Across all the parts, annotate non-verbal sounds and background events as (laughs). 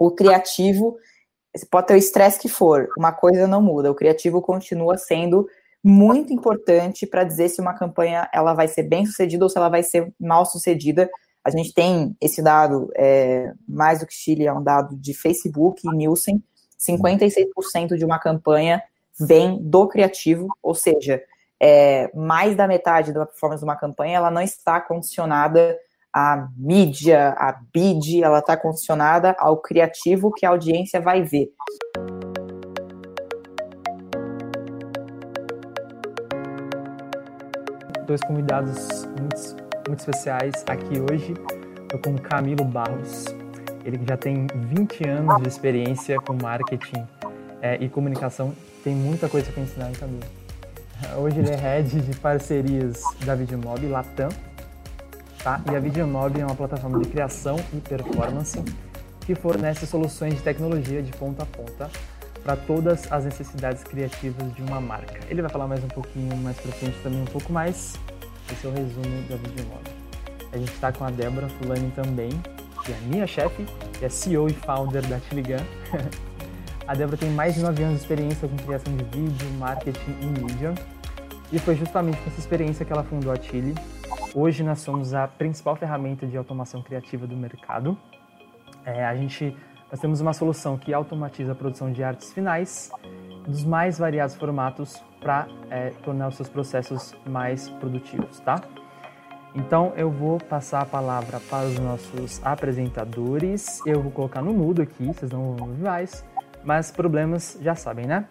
o criativo, pode ter o estresse que for, uma coisa não muda, o criativo continua sendo muito importante para dizer se uma campanha ela vai ser bem sucedida ou se ela vai ser mal sucedida. A gente tem esse dado, é, mais do que Chile, é um dado de Facebook e Nielsen, 56% de uma campanha vem do criativo, ou seja, é, mais da metade da performance de uma campanha ela não está condicionada à mídia, à bid, ela está condicionada ao criativo que a audiência vai ver. dois convidados muito, muito especiais aqui hoje. Estou com o Camilo Barros. Ele já tem 20 anos de experiência com marketing é, e comunicação. Tem muita coisa para ensinar, Camilo? (laughs) Hoje ele é head de parcerias da Videomob Latam. Tá? E a Videomob é uma plataforma de criação e performance que fornece soluções de tecnologia de ponta a ponta para todas as necessidades criativas de uma marca. Ele vai falar mais um pouquinho mais para frente também, um pouco mais. Esse é o resumo da Videomob. A gente está com a Débora Fulani também, que é minha chefe, que é CEO e founder da Tiligan. (laughs) a Débora tem mais de 9 anos de experiência com criação de vídeo, marketing e mídia. E foi justamente com essa experiência que ela fundou a Chile. Hoje nós somos a principal ferramenta de automação criativa do mercado. É, a gente nós temos uma solução que automatiza a produção de artes finais dos mais variados formatos para é, tornar os seus processos mais produtivos, tá? Então eu vou passar a palavra para os nossos apresentadores. Eu vou colocar no mudo aqui, vocês não vão ouvir mais, mas problemas já sabem, né?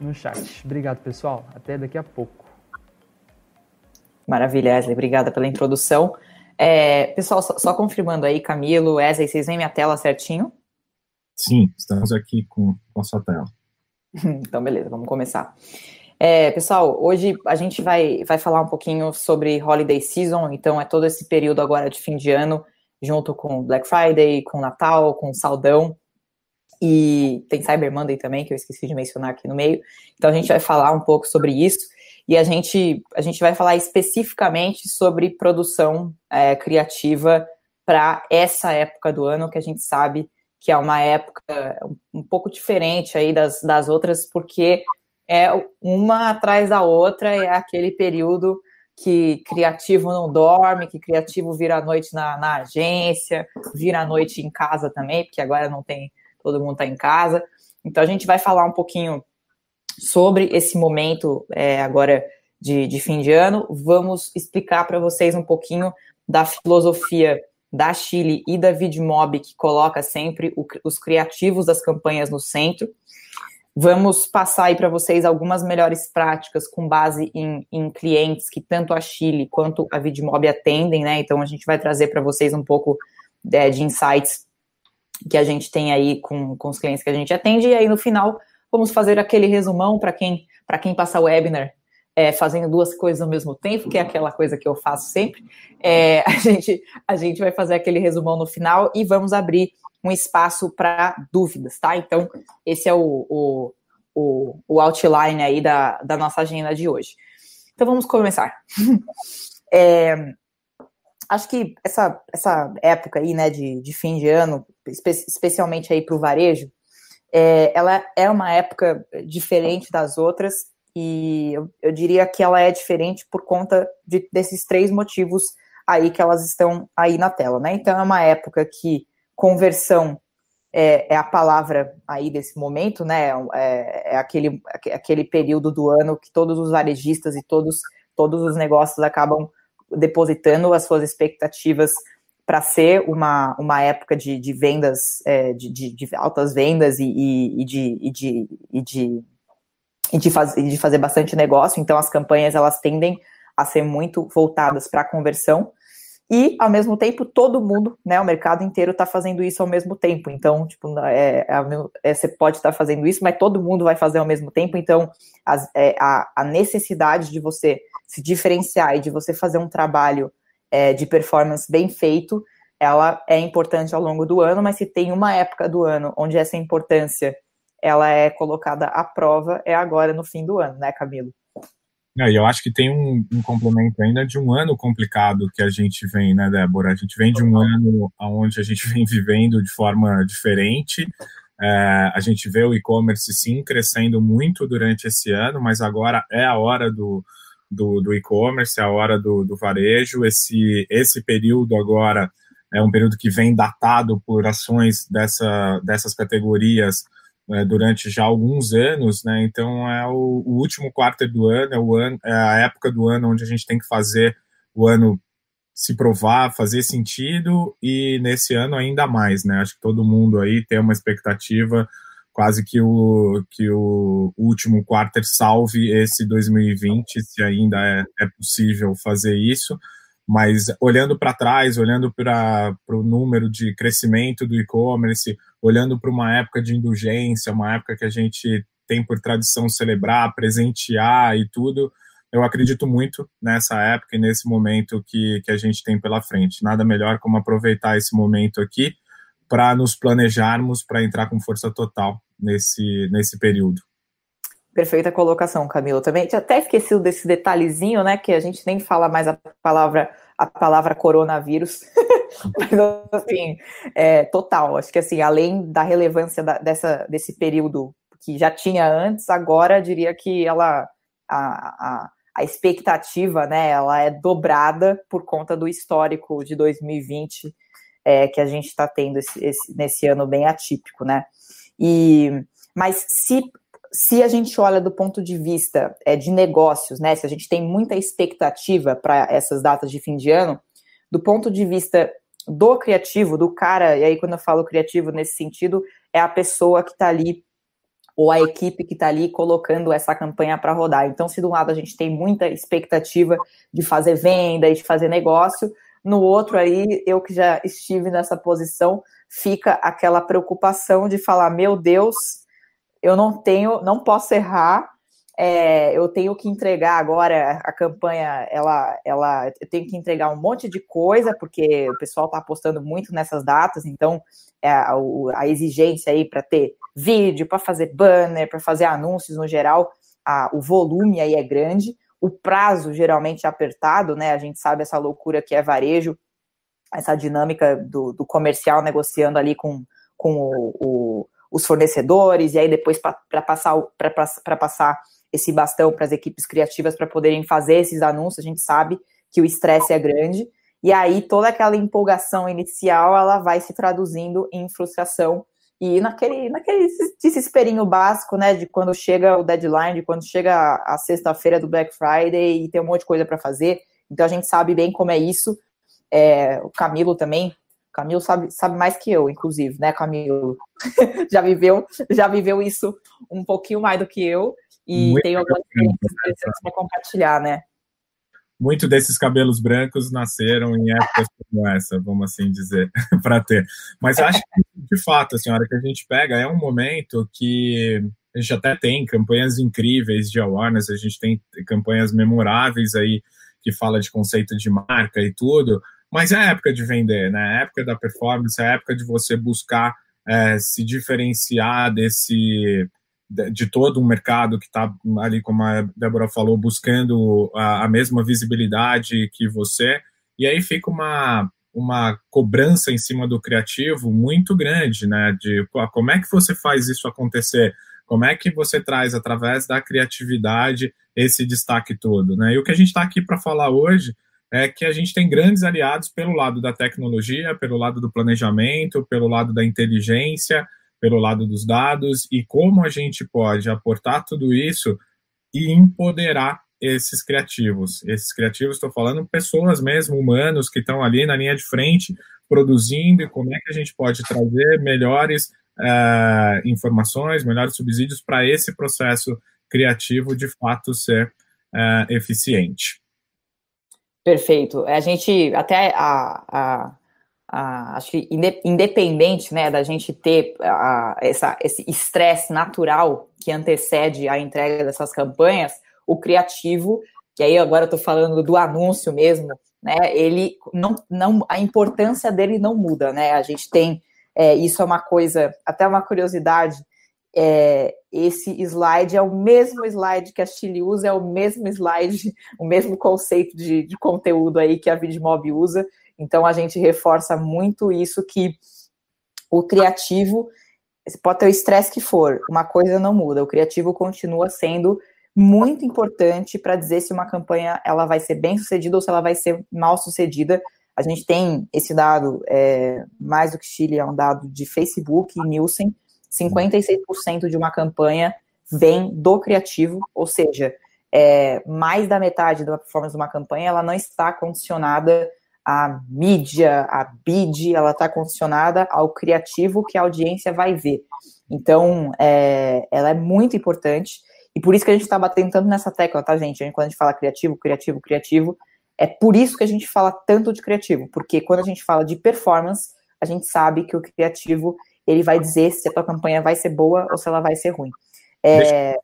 No chat. Obrigado, pessoal. Até daqui a pouco. Maravilha, Wesley. Obrigada pela introdução. É, pessoal, só, só, confirmando aí, Camilo, Wesley, vocês veem minha tela certinho? Sim, estamos aqui com, com a sua tela. (laughs) então, beleza, vamos começar. É, pessoal, hoje a gente vai, vai falar um pouquinho sobre Holiday Season, então é todo esse período agora de fim de ano, junto com Black Friday, com Natal, com Saldão, e tem Cyber Monday também, que eu esqueci de mencionar aqui no meio. Então a gente vai falar um pouco sobre isso, e a gente, a gente vai falar especificamente sobre produção é, criativa para essa época do ano, que a gente sabe que é uma época um pouco diferente aí das, das outras, porque é uma atrás da outra, é aquele período que criativo não dorme, que criativo vira a noite na, na agência, vira a noite em casa também, porque agora não tem, todo mundo está em casa. Então a gente vai falar um pouquinho sobre esse momento é, agora de, de fim de ano. Vamos explicar para vocês um pouquinho da filosofia da Chile e da Vidmob, que coloca sempre o, os criativos das campanhas no centro. Vamos passar aí para vocês algumas melhores práticas com base em, em, clientes que tanto a Chile quanto a Vidmob atendem, né? Então a gente vai trazer para vocês um pouco é, de insights que a gente tem aí com, com os clientes que a gente atende, e aí no final vamos fazer aquele resumão para quem para quem passa o webinar é, fazendo duas coisas ao mesmo tempo, que é aquela coisa que eu faço sempre. É, a, (laughs) gente, a gente vai fazer aquele resumão no final e vamos abrir um espaço para dúvidas, tá? Então, esse é o, o, o, o, outline aí da, da nossa agenda de hoje. Então, vamos começar. (laughs) é, acho que essa, essa época aí, né, de, de fim de ano, espe especialmente aí para o varejo, é, ela é uma época diferente das outras, e eu, eu diria que ela é diferente por conta de, desses três motivos aí que elas estão aí na tela, né? Então é uma época que conversão é, é a palavra aí desse momento, né? É, é, aquele, aquele período do ano que todos os varejistas e todos, todos os negócios acabam depositando as suas expectativas para ser uma, uma época de, de vendas, é, de, de, de, altas vendas e, e, e de, e de, e de e de, faz, de fazer bastante negócio, então as campanhas elas tendem a ser muito voltadas para a conversão, e ao mesmo tempo todo mundo, né, o mercado inteiro está fazendo isso ao mesmo tempo. Então, tipo, é, é, é você pode estar tá fazendo isso, mas todo mundo vai fazer ao mesmo tempo. Então, as, é, a, a, necessidade de você se diferenciar e de você fazer um trabalho é, de performance bem feito, ela é importante ao longo do ano. Mas se tem uma época do ano onde essa importância ela é colocada à prova é agora no fim do ano, né, Camilo? É, e eu acho que tem um, um, complemento ainda de um ano complicado que a gente vem, né, Débora? A gente vem de um ano onde a gente vem (laughs) vivendo de forma diferente. É, a gente vê o e-commerce sim crescendo muito durante esse ano, mas agora é a hora do, do, do e-commerce, a hora do, do varejo. Esse, esse período agora é um período que vem datado por ações dessa, dessas categorias né, durante já alguns anos, né? Então é o, o, último quarto do ano, é, o ano, é a época do ano onde a gente tem que fazer o ano se provar, fazer sentido e nesse ano ainda mais, né? Acho que todo mundo aí tem uma expectativa quase que o que o último quarto salve esse 2020, se ainda é, é possível fazer isso. Mas olhando para trás, olhando para o número de crescimento do e-commerce, olhando para uma época de indulgência, uma época que a gente tem por tradição celebrar, presentear e tudo, eu acredito muito nessa época e nesse momento que, que a gente tem pela frente. Nada melhor como aproveitar esse momento aqui para nos planejarmos para entrar com força total nesse, nesse período. Perfeita colocação, Camilo. Também tinha até esquecido desse detalhezinho, né? Que a gente nem fala mais a palavra a palavra coronavírus, (laughs) mas assim, é, total. Acho que assim, além da relevância da, dessa, desse período que já tinha antes, agora diria que ela a, a, a expectativa, né, ela é dobrada por conta do histórico de 2020 é, que a gente está tendo esse, esse, nesse ano bem atípico, né? E mas se se a gente olha do ponto de vista é, de negócios, né, se a gente tem muita expectativa para essas datas de fim de ano, do ponto de vista do criativo, do cara, e aí quando eu falo criativo nesse sentido, é a pessoa que está ali, ou a equipe que está ali colocando essa campanha para rodar. Então, se de um lado a gente tem muita expectativa de fazer venda e de fazer negócio, no outro aí, eu que já estive nessa posição, fica aquela preocupação de falar, meu Deus, eu não tenho, não posso errar. É, eu tenho que entregar agora a campanha, ela, ela, eu tenho que entregar um monte de coisa, porque o pessoal está apostando muito nessas datas, então é, a, a exigência aí para ter vídeo, para fazer banner, para fazer anúncios no geral, a, o volume aí é grande, o prazo geralmente é apertado, né? A gente sabe essa loucura que é varejo, essa dinâmica do, do comercial negociando ali com, com o, o os fornecedores, e aí depois para passar, passar esse bastão para as equipes criativas para poderem fazer esses anúncios, a gente sabe que o estresse é grande, e aí toda aquela empolgação inicial ela vai se traduzindo em frustração e naquele, naquele desesperinho básico, né, de quando chega o deadline, de quando chega a sexta-feira do Black Friday e tem um monte de coisa para fazer. Então a gente sabe bem como é isso. É, o Camilo também Camilo sabe, sabe mais que eu, inclusive, né, Camilo? (laughs) já viveu, já viveu isso um pouquinho mais do que eu e Muito tem algumas experiências para compartilhar, né? Muito desses cabelos brancos nasceram em épocas como essa, vamos assim dizer, (laughs) para ter. Mas acho que, de fato, assim, a hora que a gente pega, é um momento que a gente até tem campanhas incríveis de awareness, a gente tem campanhas memoráveis aí que fala de conceito de marca e tudo, mas é a época de vender, né? É a época da performance, é a época de você buscar é, se diferenciar desse de todo um mercado que está ali, como a Débora falou, buscando a, a, mesma visibilidade que você, e aí fica uma, uma cobrança em cima do criativo muito grande, né? De como é que você faz isso acontecer? Como é que você traz, através da criatividade, esse destaque todo, né? E o que a gente está aqui para falar hoje é que a gente tem grandes aliados pelo lado da tecnologia, pelo lado do planejamento, pelo lado da inteligência, pelo lado dos dados e como a gente pode aportar tudo isso e empoderar esses criativos. Esses criativos, estou falando pessoas mesmo, humanos, que estão ali na linha de frente produzindo e como é que a gente pode trazer melhores uh, informações, melhores subsídios para esse processo criativo de fato ser uh, eficiente. Perfeito. A gente, até a, a, a acho que independente né, da gente ter a, essa, esse estresse natural que antecede a entrega dessas campanhas, o criativo, que aí agora eu estou falando do anúncio mesmo, né, ele não, não, a importância dele não muda, né? A gente tem, é, isso é uma coisa, até uma curiosidade, é, esse slide é o mesmo slide que a Chile usa, é o mesmo slide, o mesmo conceito de, de conteúdo aí que a Vidmob usa. Então a gente reforça muito isso que o criativo pode ter o estresse que for, uma coisa não muda, o criativo continua sendo muito importante para dizer se uma campanha ela vai ser bem sucedida ou se ela vai ser mal sucedida. A gente tem esse dado, é, mais do que Chile, é um dado de Facebook e Nielsen, 56% de uma campanha vem do criativo, ou seja, é, mais da metade da performance de uma campanha ela não está condicionada à mídia, à bid, ela está condicionada ao criativo que a audiência vai ver. Então, é, ela é muito importante e por isso que a gente está batendo tanto nessa tecla, tá, gente? Quando a gente fala criativo, criativo, criativo, é por isso que a gente fala tanto de criativo, porque quando a gente fala de performance, a gente sabe que o criativo ele vai dizer se a tua campanha vai ser boa ou se ela vai ser ruim. É...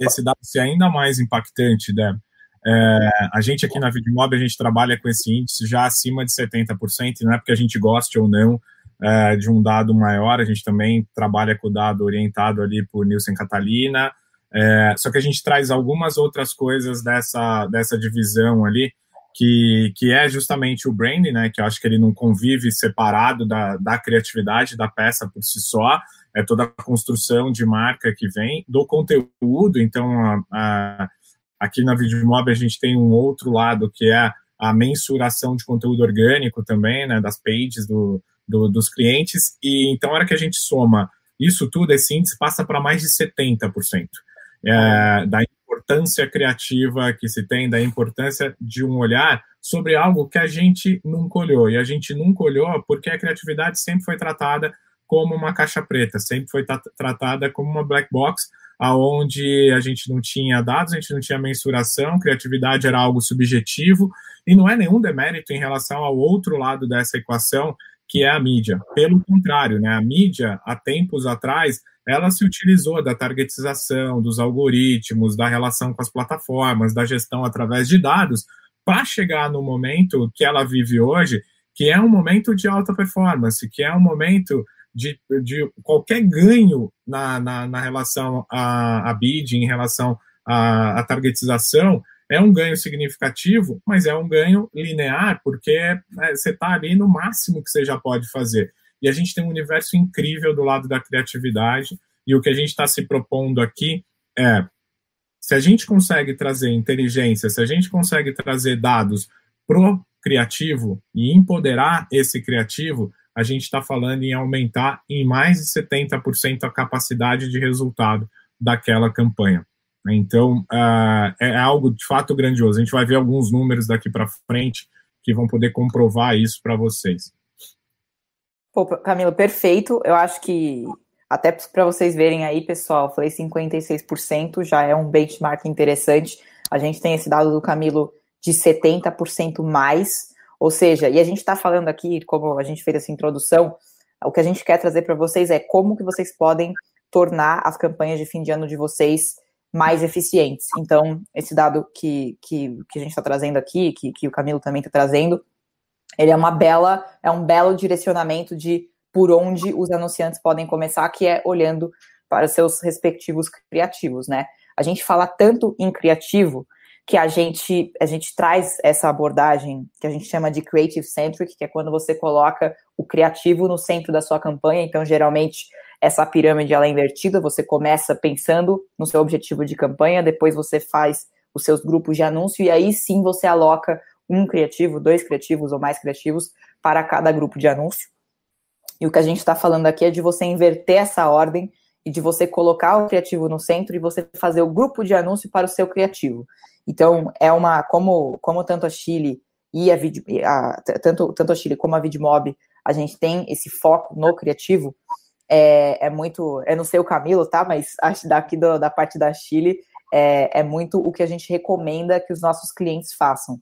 Esse dado ser ainda mais impactante, Deb. É, a gente aqui na Vidmob, a gente trabalha com esse índice já acima de 70%, não é porque a gente goste ou não é, de um dado maior, a gente também trabalha com o dado orientado ali por Nielsen Catalina, é, só que a gente traz algumas outras coisas dessa, dessa divisão ali, que, que é justamente o brand, né? Que eu acho que ele não convive separado da, da criatividade da peça por si só, é toda a construção de marca que vem, do conteúdo. Então, a, a, aqui na Videomob a gente tem um outro lado que é a mensuração de conteúdo orgânico também, né? Das pages do, do dos clientes. E então, a hora que a gente soma isso tudo, esse índice passa para mais de 70%. É, da importância criativa que se tem, da importância de um olhar sobre algo que a gente nunca olhou. E a gente nunca olhou porque a criatividade sempre foi tratada como uma caixa preta, sempre foi tratada como uma black box, aonde a gente não tinha dados, a gente não tinha mensuração, criatividade era algo subjetivo, e não é nenhum demérito em relação ao outro lado dessa equação, que é a mídia. Pelo contrário, né, a mídia, há tempos atrás, ela se utilizou da targetização, dos algoritmos, da relação com as plataformas, da gestão através de dados, para chegar no momento que ela vive hoje, que é um momento de alta performance, que é um momento de, de qualquer ganho na, na, na relação a, a bid, em relação à, à targetização, é um ganho significativo, mas é um ganho linear, porque é, você está ali no máximo que você já pode fazer. E a gente tem um universo incrível do lado da criatividade, e o que a gente está se propondo aqui é: se a gente consegue trazer inteligência, se a gente consegue trazer dados pro criativo e empoderar esse criativo, a gente está falando em aumentar em mais de 70% a capacidade de resultado daquela campanha. Então, uh, é algo de fato grandioso. A gente vai ver alguns números daqui para frente que vão poder comprovar isso para vocês. Pô, Camilo, perfeito. Eu acho que até para vocês verem aí, pessoal, falei 56% já é um benchmark interessante. A gente tem esse dado do Camilo de 70% mais, ou seja, e a gente está falando aqui, como a gente fez essa introdução, o que a gente quer trazer para vocês é como que vocês podem tornar as campanhas de fim de ano de vocês mais eficientes. Então, esse dado que, que, que a gente está trazendo aqui, que, que o Camilo também está trazendo, ele é uma bela, é um belo direcionamento de por onde os anunciantes podem começar, que é olhando para seus respectivos criativos, né? A gente fala tanto em criativo que a gente a gente traz essa abordagem que a gente chama de creative centric, que é quando você coloca o criativo no centro da sua campanha. Então, geralmente essa pirâmide ela é invertida, você começa pensando no seu objetivo de campanha, depois você faz os seus grupos de anúncio e aí sim você aloca um criativo, dois criativos ou mais criativos para cada grupo de anúncio. E o que a gente está falando aqui é de você inverter essa ordem e de você colocar o criativo no centro e você fazer o grupo de anúncio para o seu criativo. Então, é uma, como, como tanto a Chile e a, Vid, a tanto, tanto a Chile como a Vidmob, a gente tem esse foco no criativo, é, é muito, eu não sei o Camilo, tá, mas acho daqui do, da parte da Chile, é, é muito o que a gente recomenda que os nossos clientes façam.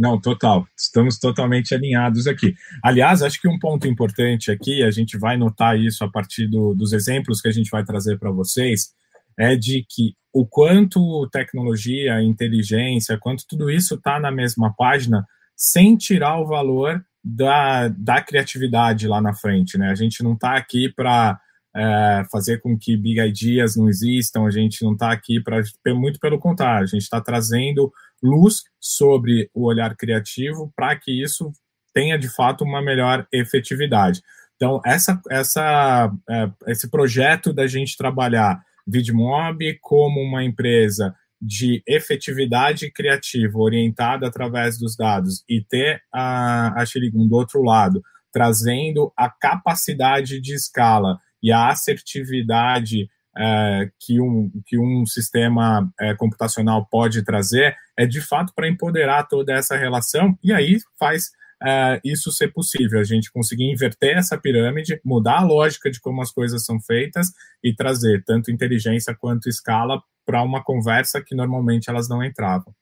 Não, total. Estamos totalmente alinhados aqui. Aliás, acho que um ponto importante aqui, a gente vai notar isso a partir do, dos exemplos que a gente vai trazer para vocês, é de que o quanto tecnologia, inteligência, quanto tudo isso está na mesma página, sem tirar o valor da, da criatividade lá na frente, né? A gente não está aqui para é, fazer com que big ideas não existam, a gente não está aqui para. Muito pelo contrário, a gente está trazendo luz sobre o olhar criativo para que isso tenha de fato uma melhor efetividade. Então, essa, essa, é, esse projeto da gente trabalhar VidMob como uma empresa de efetividade criativa orientada através dos dados e ter a, a Xirigum do outro lado, trazendo a capacidade de escala e a assertividade é, que, um, que um sistema é, computacional pode trazer, é de fato para empoderar toda essa relação e aí faz é, isso ser possível, a gente conseguir inverter essa pirâmide, mudar a lógica de como as coisas são feitas e trazer tanto inteligência quanto escala para uma conversa que normalmente elas não entravam.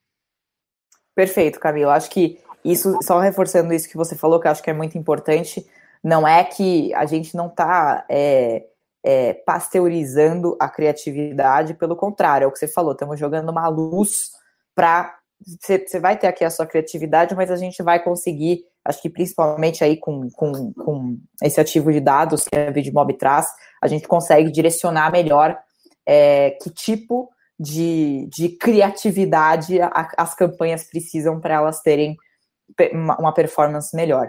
Perfeito, Camilo. Acho que isso, só reforçando isso que você falou, que acho que é muito importante, não é que a gente não está é, é, pasteurizando a criatividade, pelo contrário, é o que você falou, estamos jogando uma luz para. Você vai ter aqui a sua criatividade, mas a gente vai conseguir, acho que principalmente aí com, com, com esse ativo de dados que a VidMob traz, a gente consegue direcionar melhor é, que tipo de, de criatividade a, as campanhas precisam para elas terem uma performance melhor.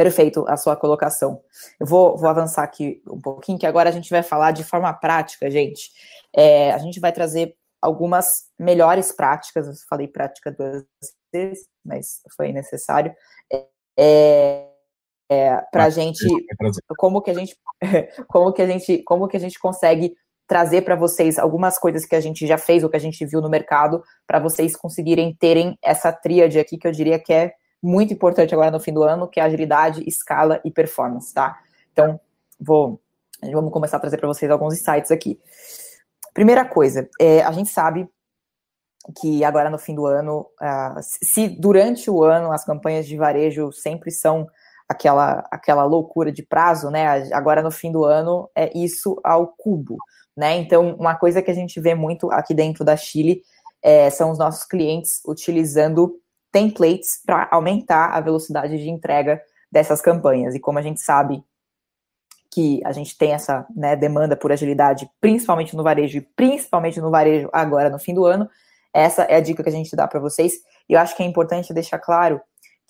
Perfeito a sua colocação. Eu vou, vou avançar aqui um pouquinho, que agora a gente vai falar de forma prática, gente. É, a gente vai trazer algumas melhores práticas, eu falei prática duas vezes, mas foi necessário, é, é, para a ah, gente, como que a gente, (laughs) como que a gente, como que a gente consegue trazer para vocês algumas coisas que a gente já fez ou que a gente viu no mercado, para vocês conseguirem terem essa tríade aqui que eu diria que é muito importante agora no fim do ano, que é agilidade, escala e performance, tá? Então, vou, vamos começar a trazer para vocês alguns insights aqui. Primeira coisa, é, a gente sabe que agora no fim do ano, uh, se durante o ano as campanhas de varejo sempre são aquela, aquela loucura de prazo, né? Agora no fim do ano é isso ao cubo, né? Então, uma coisa que a gente vê muito aqui dentro da Chile é, são os nossos clientes utilizando templates para aumentar a velocidade de entrega dessas campanhas. E como a gente sabe que a gente tem essa né, demanda por agilidade, principalmente no varejo, e principalmente no varejo agora no fim do ano, essa é a dica que a gente dá para vocês. E eu acho que é importante deixar claro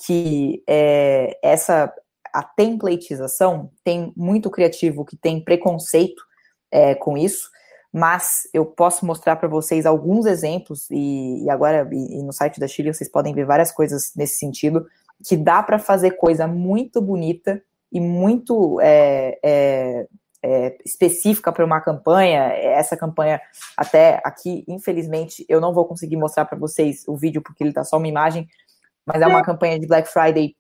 que é, essa a templatização tem muito criativo que tem preconceito é, com isso, mas eu posso mostrar para vocês alguns exemplos, e, e agora e, e no site da Chile vocês podem ver várias coisas nesse sentido, que dá para fazer coisa muito bonita e muito é, é, é, específica para uma campanha. Essa campanha, até aqui, infelizmente, eu não vou conseguir mostrar para vocês o vídeo porque ele está só uma imagem, mas é uma campanha de Black Friday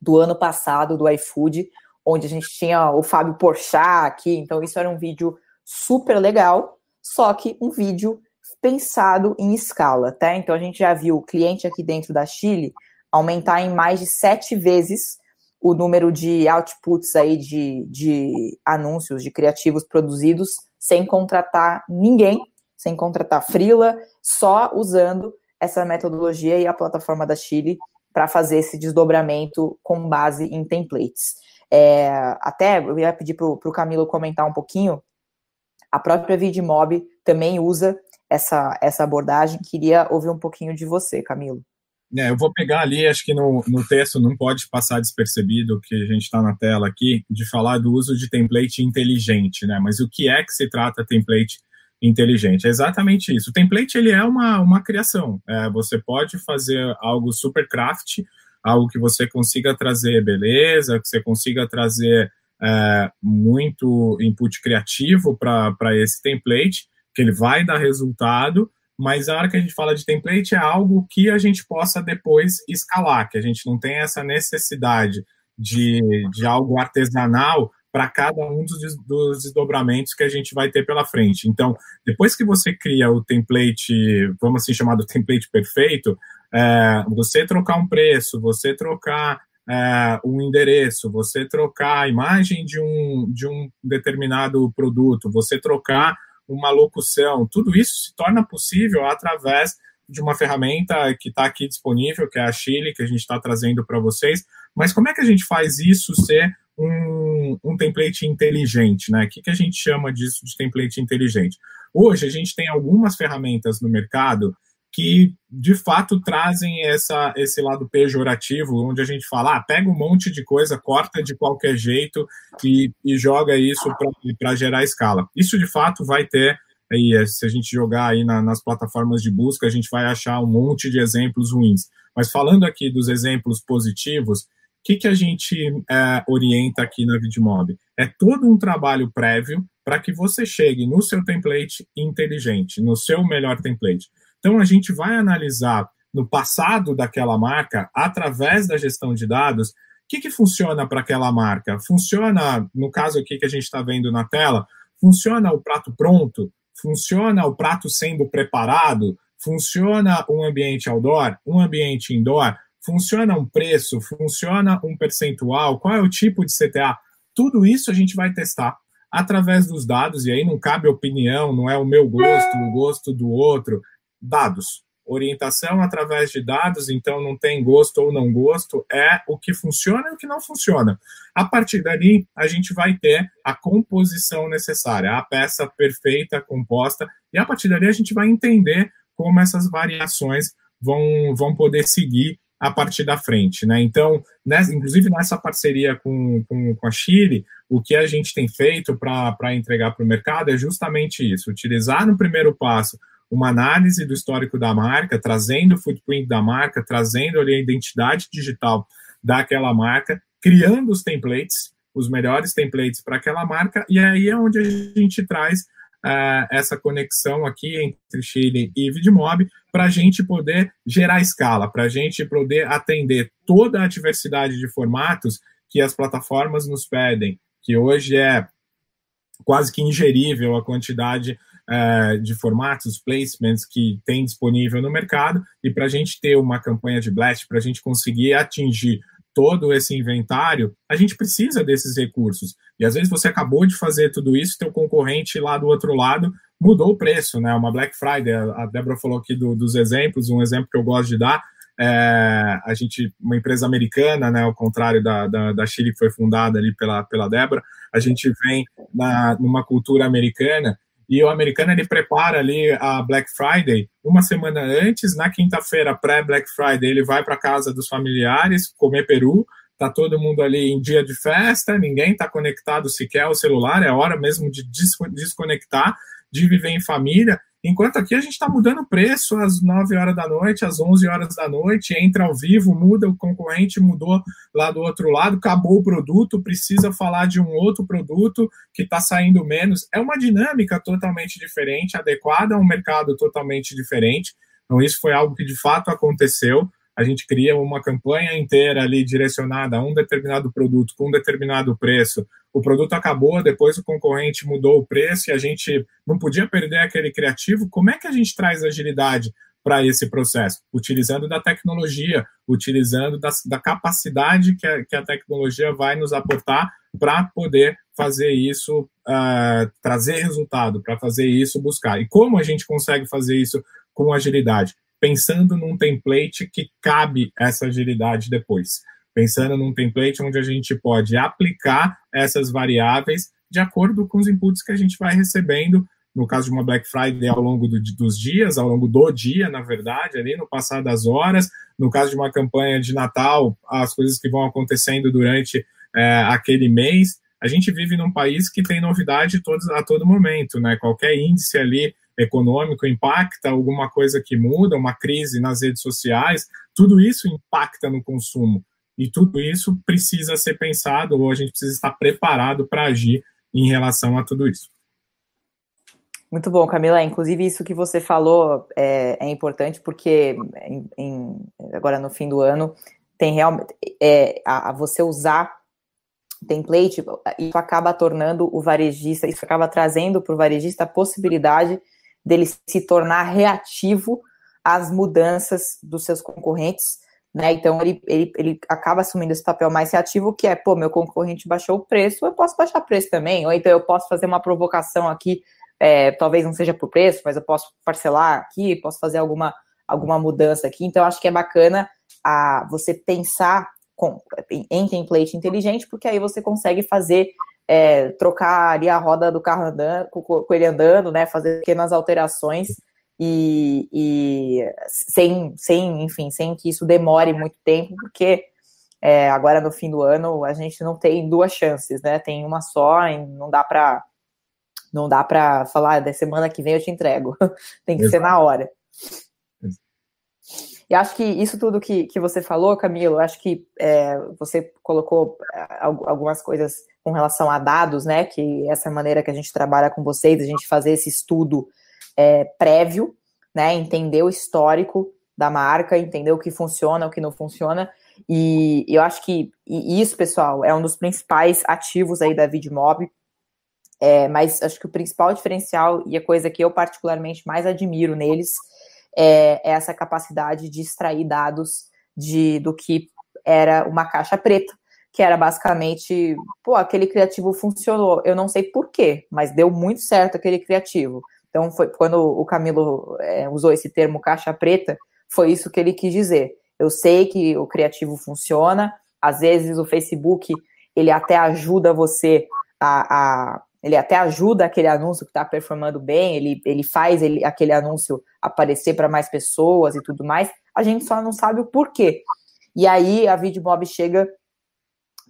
do ano passado, do iFood, onde a gente tinha o Fábio Porchat aqui, então isso era um vídeo super legal, só que um vídeo pensado em escala, tá? Então a gente já viu o cliente aqui dentro da Chile aumentar em mais de sete vezes o número de outputs aí de, de anúncios, de criativos produzidos sem contratar ninguém, sem contratar frila, só usando essa metodologia e a plataforma da Chile para fazer esse desdobramento com base em templates. É, até eu ia pedir para o Camilo comentar um pouquinho a própria VidMob também usa essa, essa abordagem. Queria ouvir um pouquinho de você, Camilo. É, eu vou pegar ali, acho que no, no texto não pode passar despercebido que a gente está na tela aqui, de falar do uso de template inteligente, né? Mas o que é que se trata template inteligente? É exatamente isso. O template ele é uma, uma criação. É, você pode fazer algo super craft, algo que você consiga trazer beleza, que você consiga trazer é, muito input criativo para esse template, que ele vai dar resultado, mas a hora que a gente fala de template é algo que a gente possa depois escalar, que a gente não tem essa necessidade de, de algo artesanal para cada um dos, dos desdobramentos que a gente vai ter pela frente. Então, depois que você cria o template, vamos assim chamar do template perfeito, é, você trocar um preço, você trocar é, um endereço, você trocar a imagem de um, de um determinado produto, você trocar uma locução, tudo isso se torna possível através de uma ferramenta que está aqui disponível, que é a Chile, que a gente está trazendo para vocês. Mas como é que a gente faz isso ser um, um template inteligente, né? O que, que a gente chama disso de template inteligente? Hoje a gente tem algumas ferramentas no mercado que de fato trazem essa, esse lado pejorativo, onde a gente fala, ah, pega um monte de coisa, corta de qualquer jeito e, e joga isso para gerar escala. Isso de fato vai ter, aí, se a gente jogar aí na, nas plataformas de busca, a gente vai achar um monte de exemplos ruins. Mas falando aqui dos exemplos positivos, o que, que a gente é, orienta aqui na Vidmob? É todo um trabalho prévio para que você chegue no seu template inteligente, no seu melhor template. Então, a gente vai analisar no passado daquela marca, através da gestão de dados, o que, que funciona para aquela marca? Funciona, no caso aqui que a gente está vendo na tela, funciona o prato pronto? Funciona o prato sendo preparado? Funciona um ambiente outdoor? Um ambiente indoor? Funciona um preço? Funciona um percentual? Qual é o tipo de CTA? Tudo isso a gente vai testar através dos dados, e aí não cabe opinião, não é o meu gosto, o gosto do outro, dados. Orientação através de dados, então não tem gosto ou não gosto, é o que funciona e o que não funciona. A partir dali, a gente vai ter a composição necessária, a peça perfeita, composta, e a partir dali a gente vai entender como essas variações vão, vão poder seguir a partir da frente. Né? Então, inclusive nessa parceria com, com, com, a Chile, o que a gente tem feito para entregar para o mercado é justamente isso: utilizar no primeiro passo uma análise do histórico da marca, trazendo o footprint da marca, trazendo ali a identidade digital daquela marca, criando os templates, os melhores templates para aquela marca, e aí é onde a gente traz uh, essa conexão aqui entre Chile e Vidmob para a gente poder gerar escala, para a gente poder atender toda a diversidade de formatos que as plataformas nos pedem, que hoje é quase que ingerível a quantidade uh, de formatos, placements que tem disponível no mercado, e para a gente ter uma campanha de blast, para a gente conseguir atingir todo esse inventário, a gente precisa desses recursos. E às vezes você acabou de fazer tudo isso, teu concorrente lá do outro lado mudou o preço, né? Uma Black Friday, a Débora falou aqui do, dos exemplos, um exemplo que eu gosto de dar, é, a gente, uma empresa americana, né, ao contrário da, da, da Chile, que foi fundada ali pela, pela Débora, a gente vem na, numa cultura americana e o americano ele prepara ali a Black Friday uma semana antes, na quinta-feira pré-Black Friday ele vai para casa dos familiares comer peru, tá todo mundo ali em dia de festa, ninguém está conectado sequer ao celular, é hora mesmo de desconectar, de viver em família. Enquanto aqui a gente está mudando o preço às 9 horas da noite, às 11 horas da noite, entra ao vivo, muda, o concorrente mudou lá do outro lado, acabou o produto, precisa falar de um outro produto que está saindo menos. É uma dinâmica totalmente diferente, adequada a um mercado totalmente diferente. Então, isso foi algo que de fato aconteceu a gente cria uma campanha inteira ali direcionada a um determinado produto com um determinado preço. O produto acabou, depois o concorrente mudou o preço e a gente não podia perder aquele criativo. Como é que a gente traz agilidade para esse processo? Utilizando da tecnologia, utilizando da, da capacidade que a, que a tecnologia vai nos aportar para poder fazer isso, uh, trazer resultado, para fazer isso buscar. E como a gente consegue fazer isso com agilidade? pensando num template que cabe essa agilidade depois. Pensando num template onde a gente pode aplicar essas variáveis de acordo com os inputs que a gente vai recebendo, no caso de uma Black Friday, ao longo do, dos dias, ao longo do dia, na verdade, ali no passar das horas, no caso de uma campanha de Natal, as coisas que vão acontecendo durante é, aquele mês. A gente vive num país que tem novidade todos, a todo momento, né? Qualquer índice ali econômico impacta, alguma coisa que muda, uma crise nas redes sociais, tudo isso impacta no consumo. E tudo isso precisa ser pensado, ou a gente precisa estar preparado para agir em relação a tudo isso. Muito bom, Camila. Inclusive, isso que você falou é, é importante, porque em, em, agora no fim do ano tem realmente é, a, a você usar template, isso acaba tornando o varejista, isso acaba trazendo para o varejista a possibilidade dele se tornar reativo às mudanças dos seus concorrentes, né? Então ele, ele, ele acaba assumindo esse papel mais reativo, que é, pô, meu concorrente baixou o preço, eu posso baixar o preço também, ou então eu posso fazer uma provocação aqui, é, talvez não seja por preço, mas eu posso parcelar aqui, posso fazer alguma, alguma mudança aqui. Então, acho que é bacana a, você pensar com, em template inteligente, porque aí você consegue fazer é, trocar ali a roda do carro andando, com, com ele andando, né? Fazer pequenas alterações e, e, sem, sem, enfim, sem que isso demore muito tempo, porque é, agora no fim do ano a gente não tem duas chances, né? Tem uma só e não dá para não dá para falar da semana que vem eu te entrego. (laughs) tem que Exato. ser na hora. E acho que isso tudo que, que você falou, Camilo, acho que é, você colocou é, algumas coisas com relação a dados, né? Que essa maneira que a gente trabalha com vocês, a gente fazer esse estudo é, prévio, né? Entender o histórico da marca, entender o que funciona, o que não funciona. E eu acho que isso, pessoal, é um dos principais ativos aí da Vidmob. É, mas acho que o principal diferencial e a coisa que eu particularmente mais admiro neles é, é essa capacidade de extrair dados de, do que era uma caixa preta, que era basicamente, pô, aquele criativo funcionou. Eu não sei por quê, mas deu muito certo aquele criativo. Então, foi quando o Camilo é, usou esse termo caixa preta, foi isso que ele quis dizer. Eu sei que o criativo funciona, às vezes o Facebook ele até ajuda você a, a ele até ajuda aquele anúncio que está performando bem, ele, ele faz ele, aquele anúncio aparecer para mais pessoas e tudo mais, a gente só não sabe o porquê. E aí a VidMob chega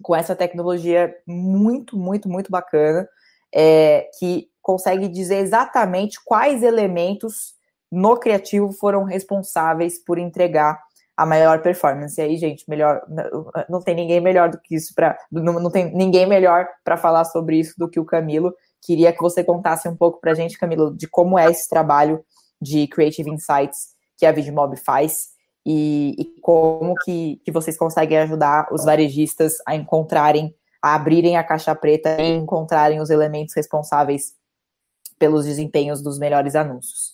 com essa tecnologia muito, muito, muito bacana, é, que consegue dizer exatamente quais elementos no criativo foram responsáveis por entregar a maior performance. E aí, gente, melhor não tem ninguém melhor do que isso para não, não tem ninguém melhor para falar sobre isso do que o Camilo. Queria que você contasse um pouco para a gente, Camilo, de como é esse trabalho de Creative Insights que a Vidmob faz e, e como que, que vocês conseguem ajudar os varejistas a encontrarem, a abrirem a caixa preta e encontrarem os elementos responsáveis pelos desempenhos dos melhores anúncios.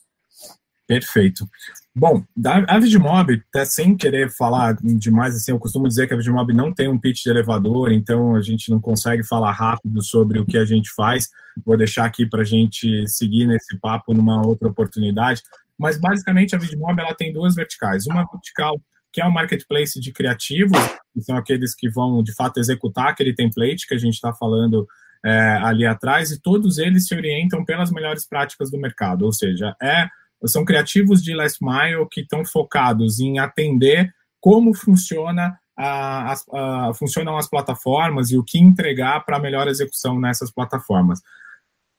Perfeito. Bom, a Vidmob, até sem querer falar demais, assim, eu costumo dizer que a Vidmob não tem um pitch de elevador, então a gente não consegue falar rápido sobre o que a gente faz. Vou deixar aqui para a gente seguir nesse papo numa outra oportunidade. Mas basicamente a Vidmob ela tem duas verticais. Uma vertical que é o marketplace de criativos, que são aqueles que vão de fato executar aquele template que a gente está falando é, ali atrás, e todos eles se orientam pelas melhores práticas do mercado, ou seja, é são criativos de last mile que estão focados em atender como funciona a, a, a, funcionam as plataformas e o que entregar para melhor execução nessas plataformas.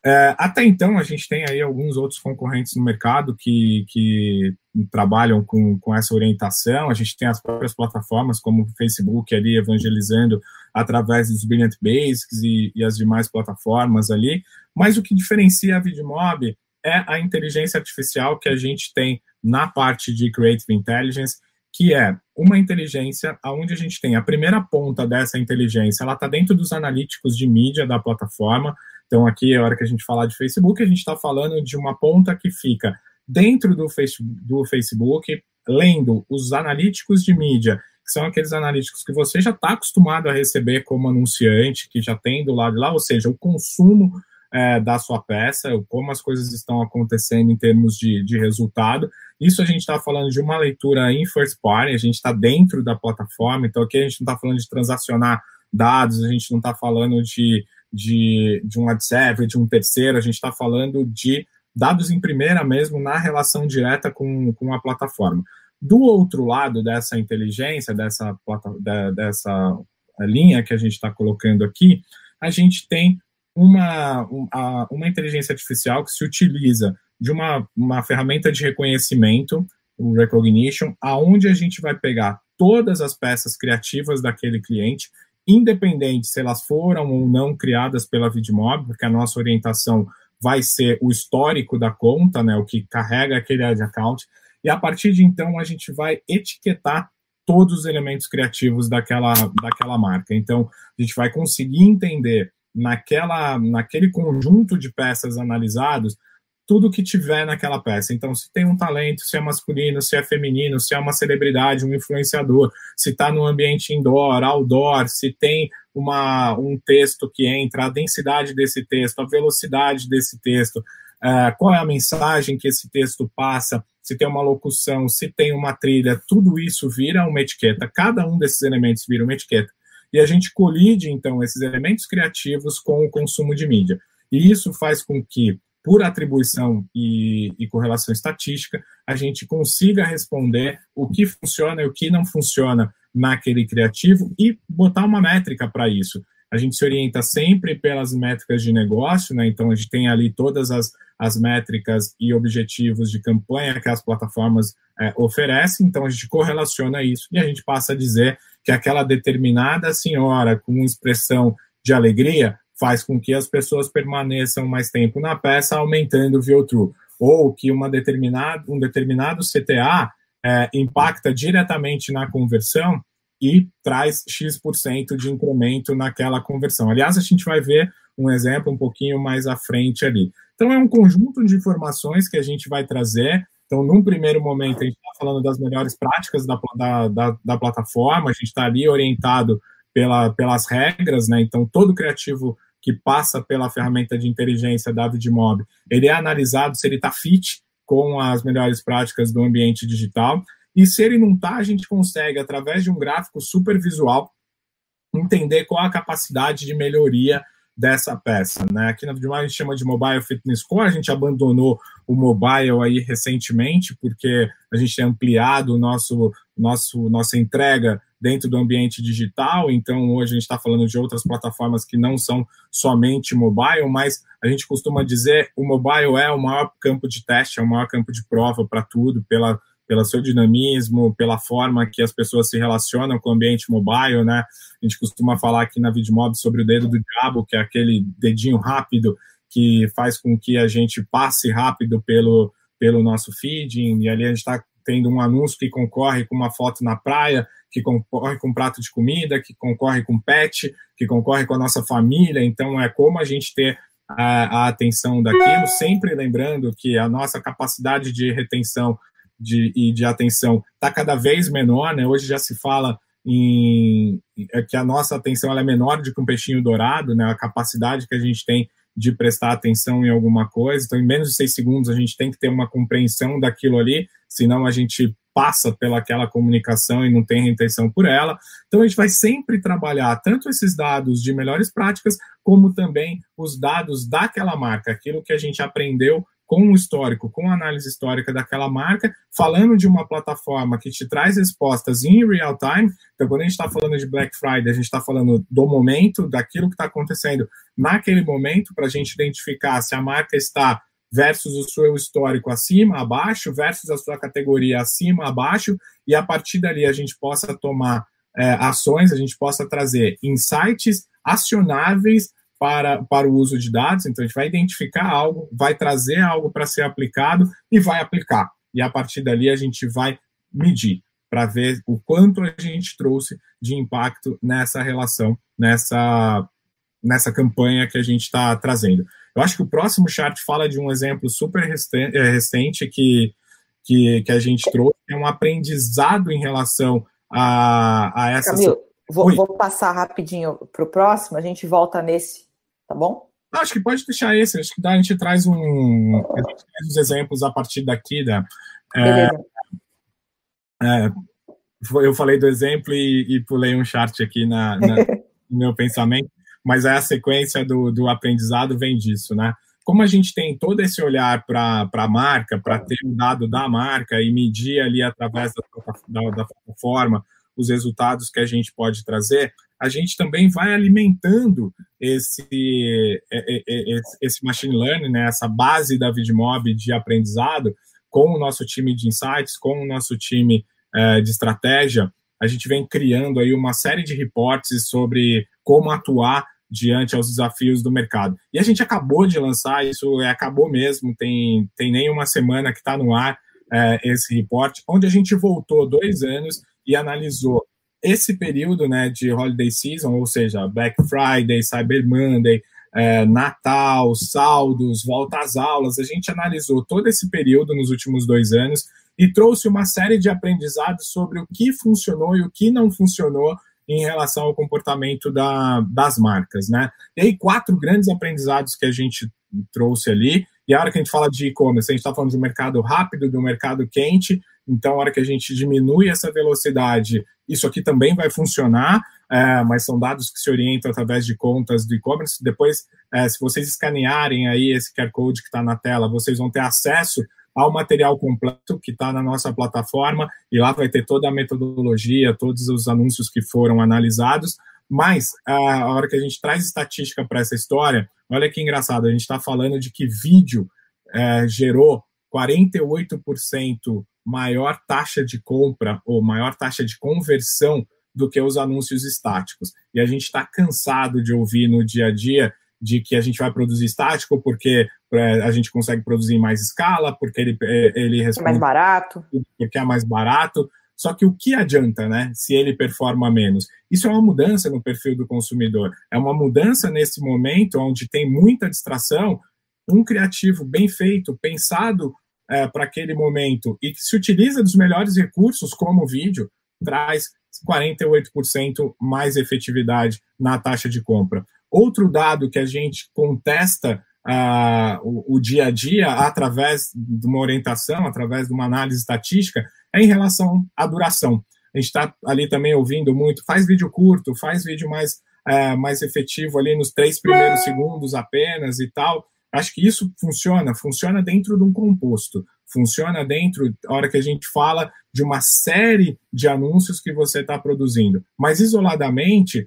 É, até então, a gente tem aí alguns outros concorrentes no mercado que, que trabalham com, com essa orientação. A gente tem as próprias plataformas, como o Facebook ali evangelizando através dos Brilliant Basics e, e as demais plataformas ali. Mas o que diferencia a Vidmob é a inteligência artificial que a gente tem na parte de Creative Intelligence, que é uma inteligência onde a gente tem a primeira ponta dessa inteligência, ela está dentro dos analíticos de mídia da plataforma. Então, aqui, a hora que a gente falar de Facebook, a gente está falando de uma ponta que fica dentro do, do Facebook, lendo os analíticos de mídia, que são aqueles analíticos que você já está acostumado a receber como anunciante, que já tem do lado de lá, ou seja, o consumo é, da sua peça, como as coisas estão acontecendo em termos de, de resultado. Isso a gente está falando de uma leitura em first party, a gente está dentro da plataforma, então aqui a gente não está falando de transacionar dados, a gente não está falando de, de, de um WhatsApp, de um terceiro, a gente está falando de dados em primeira mesmo na relação direta com, com a plataforma. Do outro lado dessa inteligência, dessa, dessa linha que a gente está colocando aqui, a gente tem uma, uma inteligência artificial que se utiliza de uma, uma ferramenta de reconhecimento, o Recognition, aonde a gente vai pegar todas as peças criativas daquele cliente, independente se elas foram ou não criadas pela Vidmob, porque a nossa orientação vai ser o histórico da conta, né, o que carrega aquele ad account, e a partir de então a gente vai etiquetar todos os elementos criativos daquela, daquela marca. Então, a gente vai conseguir entender naquela, naquele conjunto de peças analisados, tudo que tiver naquela peça. Então, se tem um talento, se é masculino, se é feminino, se é uma celebridade, um influenciador, se está no ambiente indoor, outdoor, se tem uma, um texto que entra, a densidade desse texto, a velocidade desse texto, uh, qual é a mensagem que esse texto passa, se tem uma locução, se tem uma trilha, tudo isso vira uma etiqueta. Cada um desses elementos vira uma etiqueta. e a gente colide, então, esses elementos criativos com o consumo de mídia. E isso faz com que, por atribuição e, e correlação estatística, a gente consiga responder o que funciona e o que não funciona naquele criativo e botar uma métrica para isso. A gente se orienta sempre pelas métricas de negócio, né? Então a gente tem ali todas as, as métricas e objetivos de campanha que as plataformas é, oferecem, então a gente correlaciona isso e a gente passa a dizer que aquela determinada senhora com expressão de alegria faz com que as pessoas permaneçam mais tempo na peça, aumentando o view-through. Ou que uma determinada, um determinado CTA é, impacta diretamente na conversão e traz X% de incremento naquela conversão. Aliás, a gente vai ver um exemplo um pouquinho mais à frente ali. Então, é um conjunto de informações que a gente vai trazer. Então, num primeiro momento, a gente está falando das melhores práticas da, da, da, da plataforma, a gente está ali orientado pela, pelas regras, né? Então, todo criativo que passa pela ferramenta de inteligência da Vidmob, ele é analisado se ele está fit com as melhores práticas do ambiente digital. E se ele não está, a gente consegue, através de um gráfico super visual, entender qual a capacidade de melhoria dessa peça. Né? Aqui na Vidmob a gente chama de Mobile Fitness Core, a gente abandonou o mobile aí recentemente, porque a gente tem ampliado o nosso, nosso, nossa entrega dentro do ambiente digital. Então, hoje a gente está falando de outras plataformas que não são somente mobile, mas a gente costuma dizer o mobile é o maior campo de teste, é o maior campo de prova para tudo, pela pelo seu dinamismo, pela forma que as pessoas se relacionam com o ambiente mobile, né? A gente costuma falar aqui na VidMob sobre o dedo do diabo, que é aquele dedinho rápido que faz com que a gente passe rápido pelo, pelo nosso feeding, e ali a gente está tendo um anúncio que concorre com uma foto na praia, que concorre com um prato de comida, que concorre com pet, que concorre com a nossa família. Então, é como a gente ter a, a atenção daquilo, sempre lembrando que a nossa capacidade de retenção de, e de atenção está cada vez menor. Né? Hoje já se fala em, é que a nossa atenção é menor do que um peixinho dourado, né? a capacidade que a gente tem de prestar atenção em alguma coisa. Então, em menos de seis segundos, a gente tem que ter uma compreensão daquilo ali, senão a gente passa pelaquela comunicação e não tem intenção por ela. Então, a gente vai sempre trabalhar tanto esses dados de melhores práticas, como também os dados daquela marca, aquilo que a gente aprendeu com o histórico, com a análise histórica daquela marca, falando de uma plataforma que te traz respostas em real time. Então, quando a gente está falando de Black Friday, a gente está falando do momento, daquilo que está acontecendo naquele momento, para a gente identificar se a marca está versus o seu histórico acima, abaixo, versus a sua categoria acima, abaixo, e a partir dali a gente possa tomar é, ações, a gente possa trazer insights acionáveis para, para o uso de dados, então a gente vai identificar algo, vai trazer algo para ser aplicado e vai aplicar. E a partir dali a gente vai medir para ver o quanto a gente trouxe de impacto nessa relação, nessa, nessa campanha que a gente está trazendo. Eu acho que o próximo chart fala de um exemplo super é, recente que, que, que a gente trouxe, é um aprendizado em relação a, a essa. Camilo, vou, vou passar rapidinho para o próximo, a gente volta nesse tá bom? Acho que pode deixar esse, acho que a gente traz um. A gente traz os exemplos a partir daqui da. É, é, eu falei do exemplo e, e pulei um chart aqui na, na (laughs) no meu pensamento, mas é a sequência do, do aprendizado vem disso, né? Como a gente tem todo esse olhar para a marca, para ter o dado da marca e medir ali através da, da, da plataforma os resultados que a gente pode trazer, a gente também vai alimentando esse, esse machine learning, né, essa base da VidMob de aprendizado com o nosso time de insights, com o nosso time é, de estratégia. A gente vem criando aí uma série de reportes sobre como atuar diante aos desafios do mercado. E a gente acabou de lançar, isso é, acabou mesmo, tem, tem nem uma semana que está no ar é, esse reporte, onde a gente voltou dois anos e analisou esse período né, de holiday season, ou seja, Black Friday, Cyber Monday, é, Natal, saldos, volta às aulas, a gente analisou todo esse período nos últimos dois anos e trouxe uma série de aprendizados sobre o que funcionou e o que não funcionou em relação ao comportamento da, das marcas, né? E aí, quatro grandes aprendizados que a gente trouxe ali, e a hora que a gente fala de e-commerce, a gente está falando de um mercado rápido, de um mercado quente, então, a hora que a gente diminui essa velocidade, isso aqui também vai funcionar. é, mas são dados que se orientam através de contas do e-commerce. Depois, é, se vocês escanearem aí esse QR Code que está na tela, vocês vão ter acesso ao material completo que está na nossa plataforma e lá vai ter toda a metodologia, todos os anúncios que foram analisados. Mas a hora que a gente traz estatística para essa história, olha que engraçado, a gente está falando de que vídeo é, gerou 48% maior taxa de compra ou maior taxa de conversão do que os anúncios estáticos. E a gente está cansado de ouvir no dia a dia de que a gente vai produzir estático porque é, a gente consegue produzir em mais escala, porque ele, é, ele responde. É mais barato. Porque é mais barato. Só que o que adianta, né, se ele performa menos? Isso é uma mudança no perfil do consumidor. É uma mudança nesse momento onde tem muita distração. Um criativo bem feito, pensado é, para aquele momento e que se utiliza dos melhores recursos, como o vídeo, traz 48% mais efetividade na taxa de compra. Outro dado que a gente contesta uh, o, o, dia a dia através de uma orientação, através de uma análise estatística, é em relação à duração. A gente está ali também ouvindo muito, faz vídeo curto, faz vídeo mais, uh, mais efetivo ali nos três primeiros segundos apenas e tal. Acho que isso funciona, funciona dentro de um composto, funciona dentro, a hora que a gente fala de uma série de anúncios que você está produzindo. Mas isoladamente,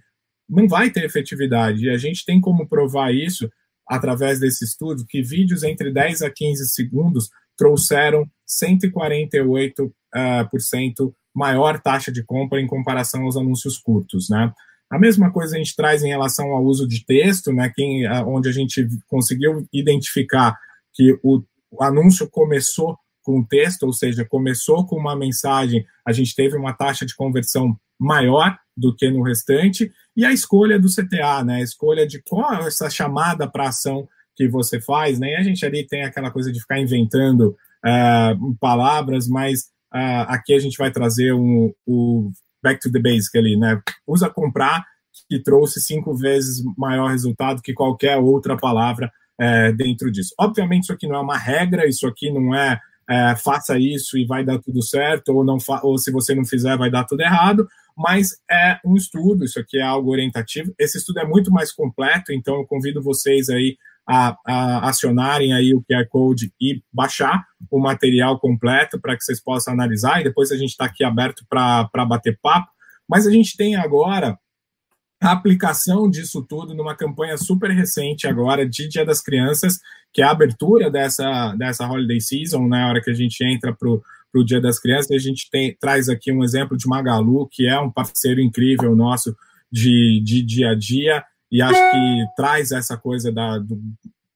não vai ter efetividade. E a gente tem como provar isso através desse estudo, que vídeos entre 10 a 15 segundos trouxeram 148% uh, cento maior taxa de compra em comparação aos anúncios curtos, né? A mesma coisa a gente traz em relação ao uso de texto, né? Quem, onde a gente conseguiu identificar que o, o anúncio começou com texto, ou seja, começou com uma mensagem, a gente teve uma taxa de conversão maior do que no restante, e a escolha do CTA, né? A escolha de qual é essa chamada para ação que você faz, né? E a gente ali tem aquela coisa de ficar inventando uh, palavras, mas uh, aqui a gente vai trazer um, o back to the basic ali, né? Usa comprar, que trouxe cinco vezes maior resultado que qualquer outra palavra uh, dentro disso. Obviamente, isso aqui não é uma regra, isso aqui não é é, faça isso e vai dar tudo certo, ou, não ou se você não fizer, vai dar tudo errado, mas é um estudo, isso aqui é algo orientativo. Esse estudo é muito mais completo, então eu convido vocês aí a, a acionarem aí o QR Code e baixar o material completo para que vocês possam analisar, e depois a gente está aqui aberto para bater papo. Mas a gente tem agora a aplicação disso tudo numa campanha super recente agora de Dia das Crianças, que é a abertura dessa, dessa holiday season, na né, hora que a gente entra para o Dia das Crianças, a gente tem, traz aqui um exemplo de Magalu, que é um parceiro incrível nosso de, de dia a dia, e acho que traz essa coisa da, do,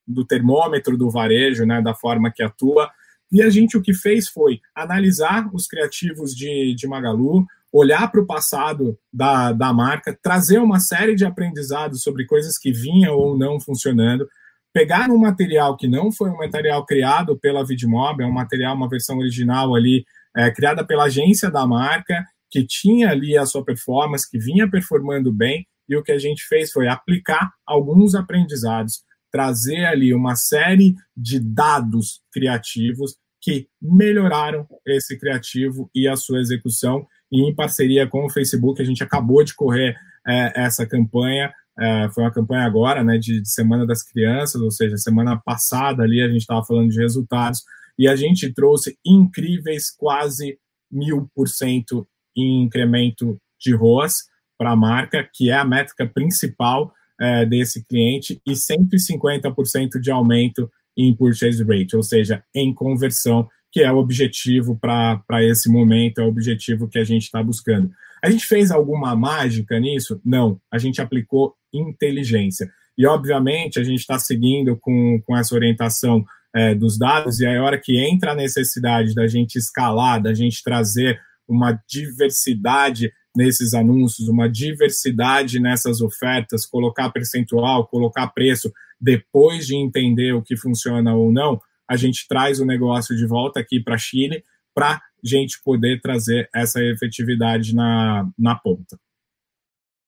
do termômetro do varejo, né, da forma que atua, e a gente o que fez foi analisar os criativos de, de Magalu, olhar para o passado da, da marca, trazer uma série de aprendizados sobre coisas que vinham ou não funcionando, pegar um material que não foi um material criado pela Vidmob, é um material, uma versão original ali, é, criada pela agência da marca, que tinha ali a sua performance, que vinha performando bem, e o que a gente fez foi aplicar alguns aprendizados, trazer ali uma série de dados criativos que melhoraram esse criativo e a sua execução e em parceria com o Facebook, a gente acabou de correr é, essa campanha. É, foi uma campanha agora, né, de, de, Semana das Crianças, ou seja, semana passada ali a gente estava falando de resultados e a gente trouxe incríveis quase mil por cento em incremento de ROAS para a marca, que é a métrica principal é, desse cliente, e 150% de aumento em purchase rate, ou seja, em conversão que é o objetivo para esse momento, é o objetivo que a gente está buscando. A gente fez alguma mágica nisso? Não, a gente aplicou inteligência. E, obviamente, a gente está seguindo com, com essa orientação é, dos dados, e aí, a hora que entra a necessidade da gente escalar, da gente trazer uma diversidade nesses anúncios, uma diversidade nessas ofertas, colocar percentual, colocar preço, depois de entender o que funciona ou não, a gente traz o negócio de volta aqui para Chile para gente poder trazer essa efetividade na, na ponta.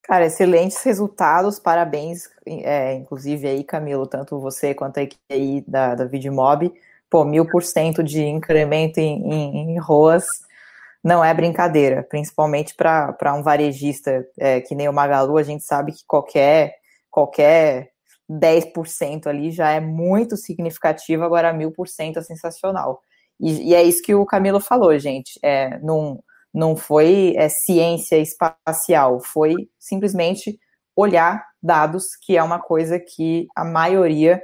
Cara, excelentes resultados, parabéns, é, inclusive aí, Camilo, tanto você quanto a equipe aí da, da Vidmob, pô, mil por cento de incremento em, em, em ROAS, não é brincadeira, principalmente para um varejista é, que nem o Magalu, a gente sabe que qualquer, qualquer 10% ali já é muito significativo, agora 1000% é sensacional. E, e, é isso que o Camilo falou, gente. É, não, não foi é, ciência espacial, foi simplesmente olhar dados, que é uma coisa que a maioria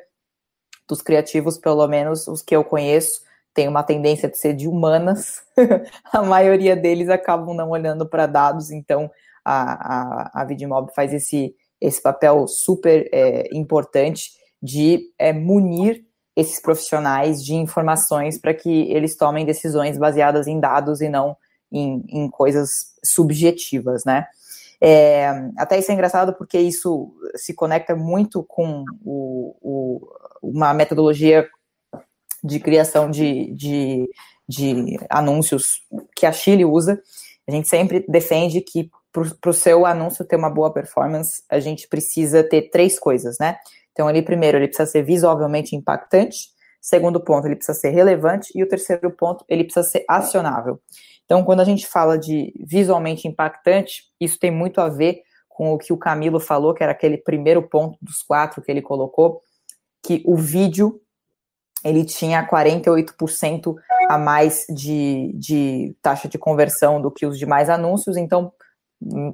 dos criativos, pelo menos os que eu conheço, tem uma tendência de ser de humanas. (laughs) a maioria deles acabam não olhando para dados, então a, a, a Vidmob faz esse, esse papel super é, importante de é, munir esses profissionais de informações para que eles tomem decisões baseadas em dados e não em, em coisas subjetivas, né? É, até isso é engraçado porque isso se conecta muito com o, o, uma metodologia de criação de, de, de, anúncios que a Chile usa. A gente sempre defende que para o seu anúncio ter uma boa performance, a gente precisa ter três coisas, né? Então, ele primeiro, ele precisa ser visualmente impactante. Segundo ponto, ele precisa ser relevante. E o terceiro ponto, ele precisa ser acionável. Então, quando a gente fala de visualmente impactante, isso tem muito a ver com o que o Camilo falou, que era aquele primeiro ponto dos quatro que ele colocou, que o vídeo ele tinha 48% a mais de, de taxa de conversão do que os demais anúncios, então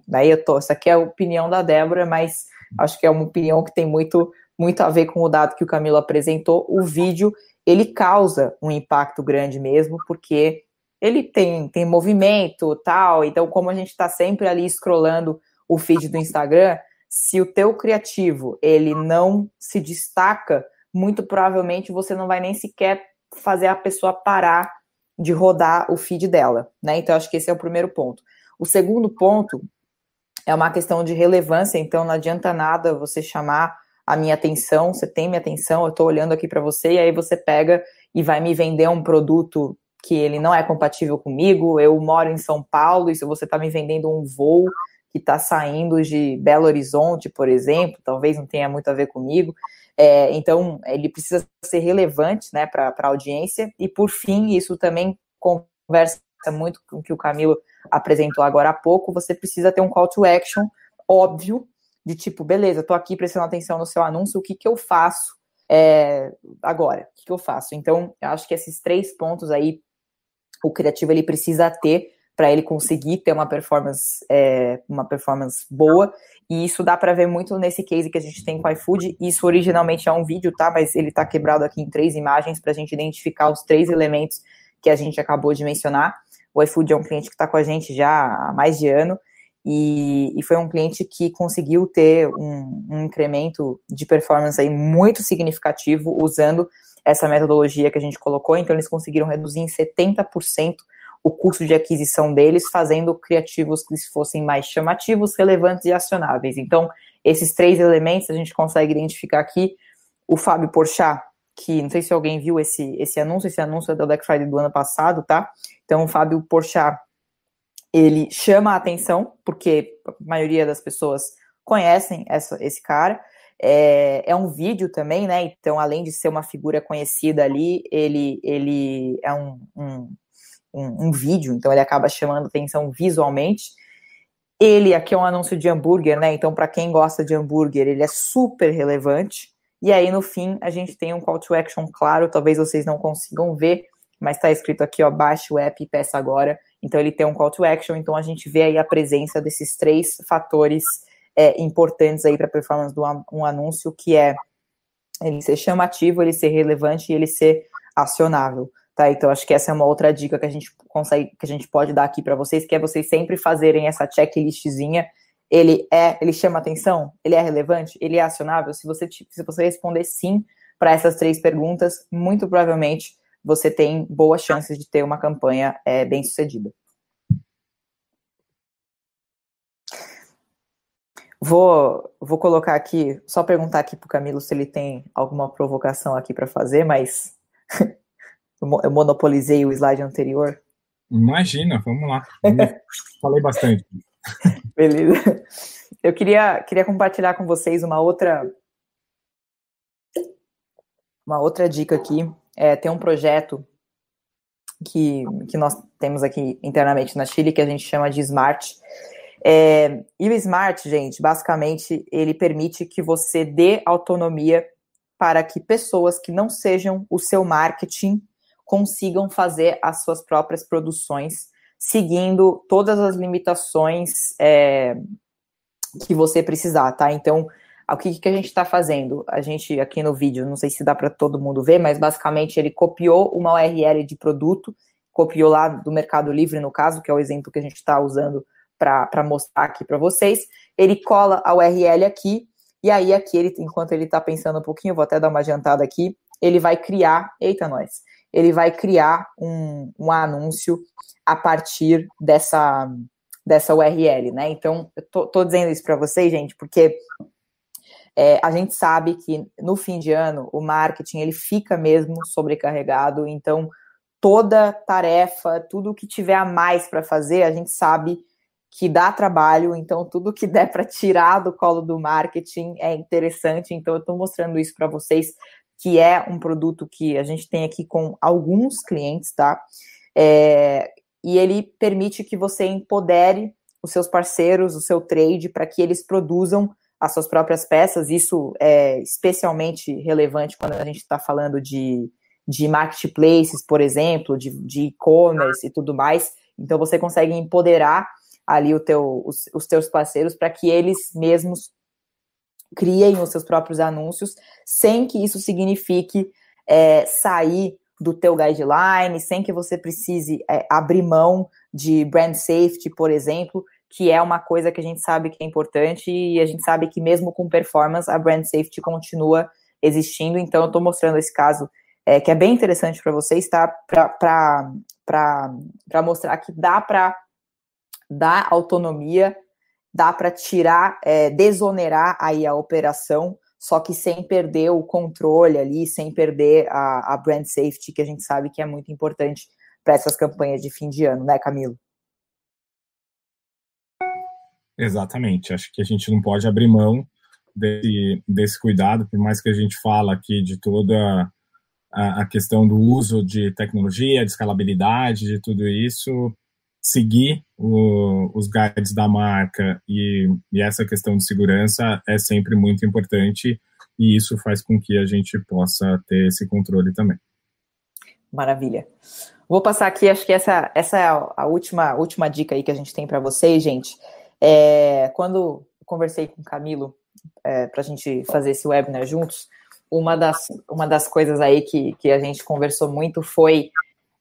daí eu tô, essa aqui é a opinião da Débora, mas acho que é uma opinião que tem muito muito a ver com o dado que o Camilo apresentou. O vídeo ele causa um impacto grande mesmo, porque ele tem, tem movimento tal, então como a gente está sempre ali scrollando o feed do Instagram, se o teu criativo ele não se destaca, muito provavelmente você não vai nem sequer fazer a pessoa parar de rodar o feed dela, né? Então acho que esse é o primeiro ponto. O segundo ponto é uma questão de relevância, então não adianta nada você chamar a minha atenção, você tem minha atenção, eu estou olhando aqui para você, e aí você pega e vai me vender um produto que ele não é compatível comigo, eu moro em São Paulo, e se você está me vendendo um voo que está saindo de Belo Horizonte, por exemplo, talvez não tenha muito a ver comigo. É, então, ele precisa ser relevante né, para a audiência. E, por fim, isso também conversa muito com o que o Camilo apresentou agora há pouco. Você precisa ter um call to action óbvio, de tipo, beleza, estou aqui prestando atenção no seu anúncio, o que, que eu faço é, agora? O que, que eu faço? Então, eu acho que esses três pontos aí, o criativo ele precisa ter para ele conseguir ter uma performance, é, uma performance boa. E isso dá para ver muito nesse case que a gente tem com o iFood. Isso originalmente é um vídeo, tá? Mas ele está quebrado aqui em três imagens para a gente identificar os três elementos que a gente acabou de mencionar. O iFood é um cliente que está com a gente já há mais de ano. E, e foi um cliente que conseguiu ter um, um incremento de performance aí muito significativo usando essa metodologia que a gente colocou. Então, eles conseguiram reduzir em 70% o custo de aquisição deles, fazendo criativos que fossem mais chamativos, relevantes e acionáveis. Então, esses três elementos a gente consegue identificar aqui. O Fábio Porchat, que não sei se alguém viu esse, esse anúncio, esse anúncio é da Black Friday do ano passado, tá? Então, o Fábio Porchat, ele chama a atenção, porque a maioria das pessoas conhecem essa, esse cara. É, é, um vídeo também, né? Então, além de ser uma figura conhecida ali, ele, ele é um, um um, um vídeo, então ele acaba chamando atenção visualmente. Ele aqui é um anúncio de hambúrguer, né? Então, para quem gosta de hambúrguer, ele é super relevante. E aí, no fim, a gente tem um call to action claro, talvez vocês não consigam ver, mas está escrito aqui, ó, baixe o app e peça agora. Então, ele tem um call to action, então a gente vê aí a presença desses três fatores é, importantes aí para a performance do um anúncio, que é ele ser chamativo, ele ser relevante e ele ser acionável. Tá? Então, acho que essa é uma outra dica que a gente consegue, que a gente pode dar aqui para vocês, que é vocês sempre fazerem essa checklistzinha. Ele é, ele chama atenção? Ele é relevante? Ele é acionável? Se você, se você responder sim para essas três perguntas, muito provavelmente você tem boas chances de ter uma campanha é, bem sucedida. Vou, vou colocar aqui, só perguntar aqui para o Camilo se ele tem alguma provocação aqui para fazer, mas (laughs) eu monopolizei o slide anterior. Imagina, vamos lá. (laughs) Falei bastante. Beleza. Eu queria, queria compartilhar com vocês uma outra uma outra dica aqui. É, tem um projeto que, que nós temos aqui internamente na Chile, que a gente chama de Smart. É, e o Smart, gente, basicamente, ele permite que você dê autonomia para que pessoas que não sejam o seu marketing consigam fazer as suas próprias produções, seguindo todas as limitações é, que você precisar, tá? Então, o que, que a gente está fazendo? A gente, aqui no vídeo, não sei se dá para todo mundo ver, mas basicamente ele copiou uma URL de produto, copiou lá do Mercado Livre, no caso, que é o exemplo que a gente está usando para mostrar aqui para vocês. Ele cola a URL aqui, e aí aqui, ele, enquanto ele está pensando um pouquinho, vou até dar uma adiantada aqui, ele vai criar, eita nós, ele vai criar um, um anúncio a partir dessa, dessa URL, né? Então, eu tô, tô dizendo isso para vocês, gente, porque é, a gente sabe que no fim de ano o marketing ele fica mesmo sobrecarregado, então toda tarefa, tudo que tiver a mais para fazer, a gente sabe que dá trabalho, então tudo que der para tirar do colo do marketing é interessante. Então eu estou mostrando isso para vocês, que é um produto que a gente tem aqui com alguns clientes, tá? É, e ele permite que você empodere os seus parceiros, o seu trade, para que eles produzam as suas próprias peças. Isso é especialmente relevante quando a gente está falando de, de marketplaces, por exemplo, de e-commerce e tudo mais. Então você consegue empoderar ali o teu, os, os teus parceiros para que eles mesmos criem os seus próprios anúncios, sem que isso signifique é, sair do teu guideline, sem que você precise é, abrir mão de brand safety, por exemplo, que é uma coisa que a gente sabe que é importante e a gente sabe que mesmo com performance a brand safety continua existindo. Então eu estou mostrando esse caso é, que é bem interessante para vocês, tá? Para mostrar que dá para dar autonomia, dá para tirar, é, desonerar aí a operação, só que sem perder o controle ali, sem perder a, a brand safety, que a gente sabe que é muito importante para essas campanhas de fim de ano, né, Camilo? Exatamente. Acho que a gente não pode abrir mão desse, desse cuidado, por mais que a gente fala aqui de toda a, a questão do uso de tecnologia, de escalabilidade, de tudo isso, seguir o, os guides da marca e, e, essa questão de segurança é sempre muito importante e isso faz com que a gente possa ter esse controle também. Maravilha. Vou passar aqui, acho que essa, essa é a última, última dica aí que a gente tem para vocês, gente. É, quando conversei com o Camilo é, para a gente fazer esse webinar juntos, uma das, uma das coisas aí que, que a gente conversou muito foi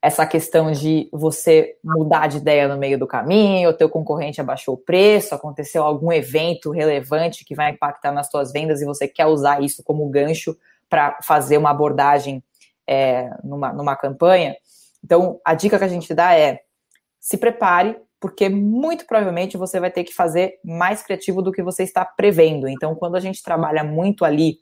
essa questão de você mudar de ideia no meio do caminho, o teu concorrente abaixou o preço, aconteceu algum evento relevante que vai impactar nas tuas vendas e você quer usar isso como gancho para fazer uma abordagem é, numa, numa campanha. Então, a dica que a gente dá é se prepare, porque muito provavelmente você vai ter que fazer mais criativo do que você está prevendo. Então, quando a gente trabalha muito ali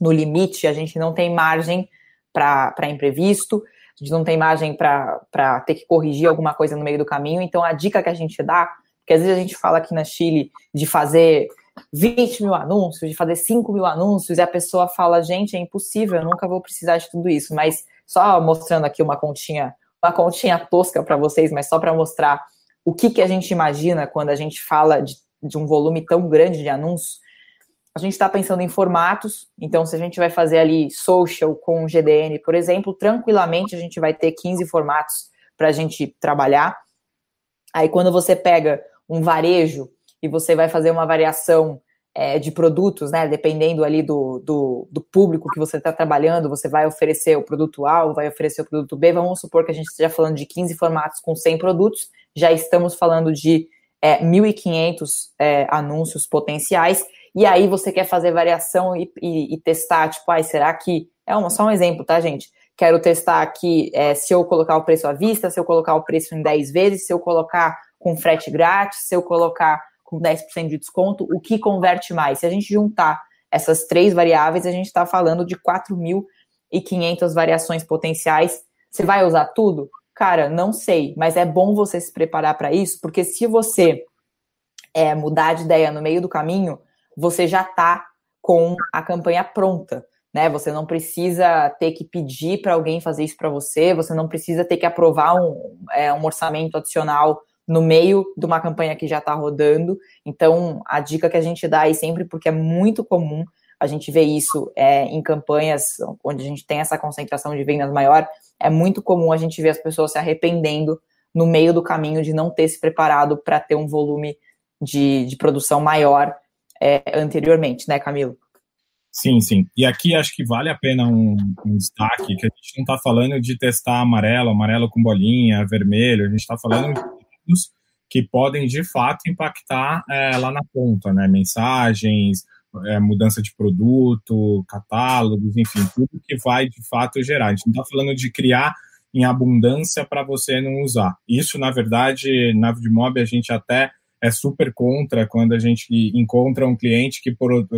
no limite, a gente não tem margem para imprevisto, a gente não tem margem para ter que corrigir alguma coisa no meio do caminho. Então, a dica que a gente dá, porque às vezes a gente fala aqui na Chile de fazer 20 mil anúncios, de fazer 5 mil anúncios, e a pessoa fala, gente, é impossível, eu nunca vou precisar de tudo isso. Mas só mostrando aqui uma continha, uma continha tosca para vocês, mas só para mostrar o que, que a gente imagina quando a gente fala de, de um volume tão grande de anúncios a gente está pensando em formatos, então se a gente vai fazer ali social com GDN, por exemplo, tranquilamente a gente vai ter 15 formatos para a gente trabalhar. Aí quando você pega um varejo e você vai fazer uma variação é, de produtos, né? Dependendo ali do, do, do público que você está trabalhando, você vai oferecer o produto A vai oferecer o produto B. Vamos supor que a gente esteja falando de 15 formatos com 100 produtos, já estamos falando de é, 1.500 é, anúncios potenciais e aí você quer fazer variação e, e, e testar, tipo, ai, será que. É uma, só um exemplo, tá, gente? Quero testar aqui é, se eu colocar o preço à vista, se eu colocar o preço em 10 vezes, se eu colocar com frete grátis, se eu colocar com 10% de desconto, o que converte mais? Se a gente juntar essas três variáveis, a gente está falando de 4.500 variações potenciais. Você vai usar tudo? Cara, não sei, mas é bom você se preparar para isso, porque se você é, mudar de ideia no meio do caminho, você já está com a campanha pronta. né? Você não precisa ter que pedir para alguém fazer isso para você, você não precisa ter que aprovar um, é, um orçamento adicional no meio de uma campanha que já está rodando. Então, a dica que a gente dá aí sempre, porque é muito comum a gente ver isso é, em campanhas onde a gente tem essa concentração de vendas maior, é muito comum a gente ver as pessoas se arrependendo no meio do caminho de não ter se preparado para ter um volume de, de produção maior é, anteriormente, né, Camilo? Sim, sim. E aqui acho que vale a pena um, um destaque, que a gente não está falando de testar amarelo, amarelo com bolinha, vermelho, a gente está falando de dados que podem, de fato, impactar é, lá na ponta, né? Mensagens, é, mudança de produto, catálogos, enfim, tudo que vai, de fato, gerar. A gente não está falando de criar em abundância para você não usar. Isso, na verdade, na Vidmob, a gente até é super contra quando a gente encontra um cliente que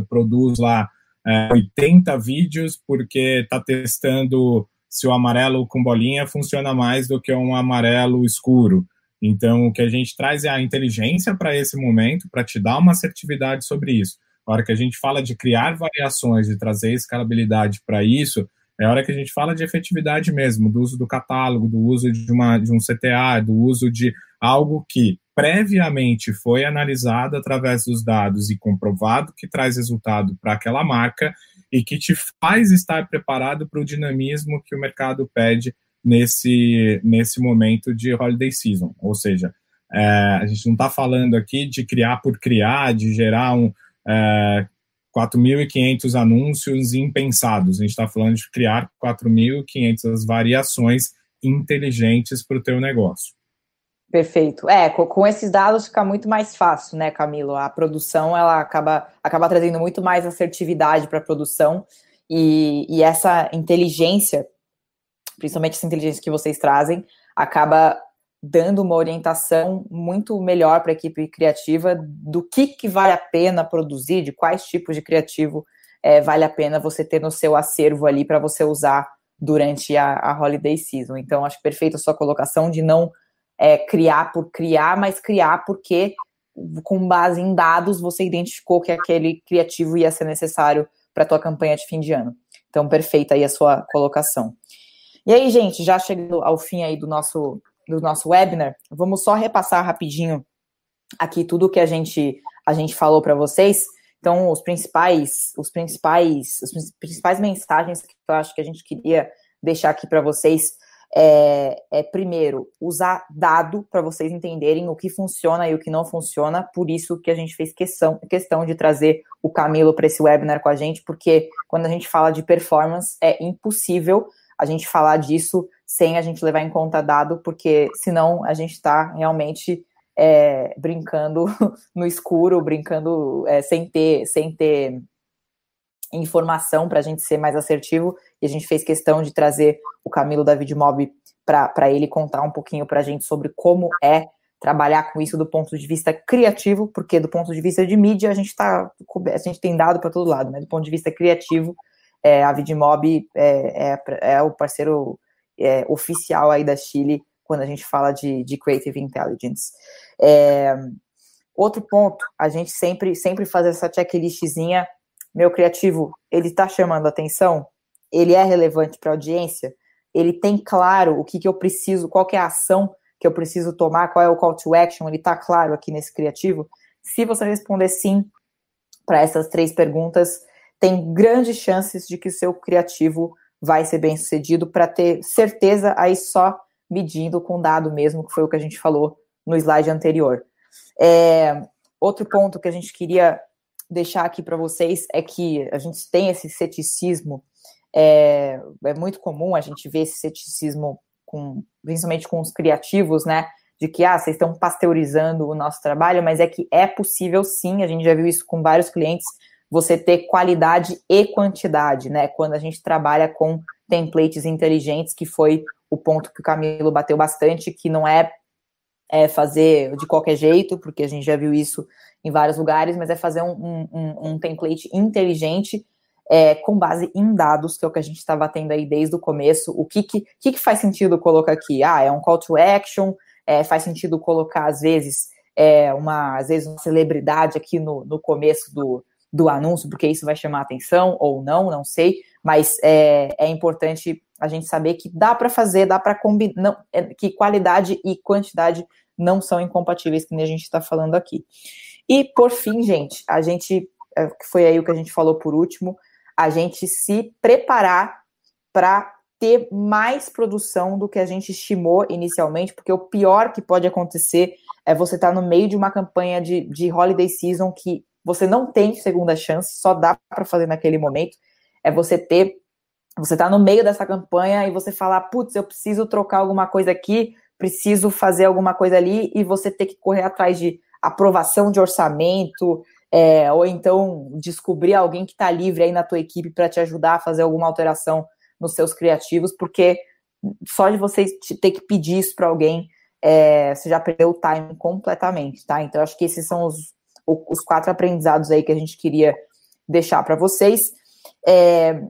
produz lá é, 80 vídeos porque está testando se o amarelo com bolinha funciona mais do que um amarelo escuro. Então, o que a gente traz é a inteligência para esse momento, para te dar uma assertividade sobre isso. A hora que a gente fala de criar variações e trazer escalabilidade para isso, é a hora que a gente fala de efetividade mesmo, do uso do catálogo, do uso de, uma, de um CTA, do uso de algo que previamente foi analisado através dos dados e comprovado que traz resultado para aquela marca e que te faz estar preparado para o dinamismo que o mercado pede nesse, nesse momento de holiday season. Ou seja, é, a gente não está falando aqui de criar por criar, de gerar um é, 4.500 anúncios impensados. A gente está falando de criar 4.500 variações inteligentes para o teu negócio. Perfeito. É, com, esses dados fica muito mais fácil, né, Camilo? A produção ela acaba, acaba trazendo muito mais assertividade para a produção e, e essa inteligência, principalmente essa inteligência que vocês trazem, acaba dando uma orientação muito melhor para a equipe criativa do que, que vale a pena produzir, de quais tipos de criativo é, vale a pena você ter no seu acervo ali para você usar durante a, a holiday season. Então, acho perfeito a sua colocação de não é, criar por criar, mas criar porque, com base em dados, você identificou que aquele criativo ia ser necessário para a tua campanha de fim de ano. Então, perfeita aí a sua colocação. E aí, gente, já chegando ao fim aí do nosso, do nosso webinar, vamos só repassar rapidinho aqui tudo que a gente, a gente falou para vocês. Então, os principais, os principais, as principais mensagens que eu acho que a gente queria deixar aqui para vocês é, é, primeiro, usar dado para vocês entenderem o que funciona e o que não funciona. Por isso que a gente fez questão, questão de trazer o Camilo para esse webinar com a gente, porque quando a gente fala de performance, é impossível a gente falar disso sem a gente levar em conta dado, porque senão a gente está realmente é, brincando (laughs) no escuro, brincando é, sem ter, sem ter informação para a gente ser mais assertivo e a gente fez questão de trazer o Camilo da Vidmob para ele contar um pouquinho para a gente sobre como é trabalhar com isso do ponto de vista criativo, porque do ponto de vista de mídia a gente tá a gente tem dado para todo lado, né? Do ponto de vista criativo, é, a Vidmob é, é, é o parceiro é, oficial aí da Chile quando a gente fala de, de creative intelligence. É, outro ponto, a gente sempre sempre faz essa checklistzinha meu criativo, ele está chamando atenção? Ele é relevante para a audiência? Ele tem claro o que, que eu preciso, qual é a ação que eu preciso tomar, qual é o call to action? Ele está claro aqui nesse criativo? Se você responder sim para essas três perguntas, tem grandes chances de que o seu criativo vai ser bem sucedido para ter certeza aí só medindo com dado mesmo, que foi o que a gente falou no slide anterior. É, outro ponto que a gente queria deixar aqui para vocês é que a gente tem esse ceticismo, é, é muito comum a gente ver esse ceticismo, com, principalmente com os criativos, né? De que, ah, vocês estão pasteurizando o nosso trabalho, mas é que é possível sim, a gente já viu isso com vários clientes, você ter qualidade e quantidade, né? Quando a gente trabalha com templates inteligentes, que foi o ponto que o Camilo bateu bastante, que não é, é fazer de qualquer jeito, porque a gente já viu isso em vários lugares, mas é fazer um, um, um template inteligente é, com base em dados, que é o que a gente está batendo aí desde o começo. O que, que, que, que faz sentido colocar aqui? Ah, é um call to action, é, faz sentido colocar, às vezes, é, uma, às vezes, uma celebridade aqui no, no começo do, do anúncio, porque isso vai chamar atenção ou não, não sei, mas é, é importante a gente saber que dá para fazer, dá para combinar, é, que qualidade e quantidade não são incompatíveis, que nem a gente está falando aqui. E por fim, gente, a gente, é, foi aí o que a gente falou por último, a gente se preparar para ter mais produção do que a gente estimou inicialmente, porque o pior que pode acontecer é você estar tá no meio de uma campanha de, de holiday season que você não tem segunda chance, só dá para fazer naquele momento. É você ter, você tá no meio dessa campanha e você falar, putz, eu preciso trocar alguma coisa aqui, preciso fazer alguma coisa ali, e você ter que correr atrás de aprovação de orçamento, é, ou então descobrir alguém que está livre aí na tua equipe para te ajudar a fazer alguma alteração nos seus criativos, porque só de você ter que pedir isso para alguém, é, você já perdeu o time completamente, tá? Então, acho que esses são os, os quatro aprendizados aí que a gente queria deixar para vocês. É,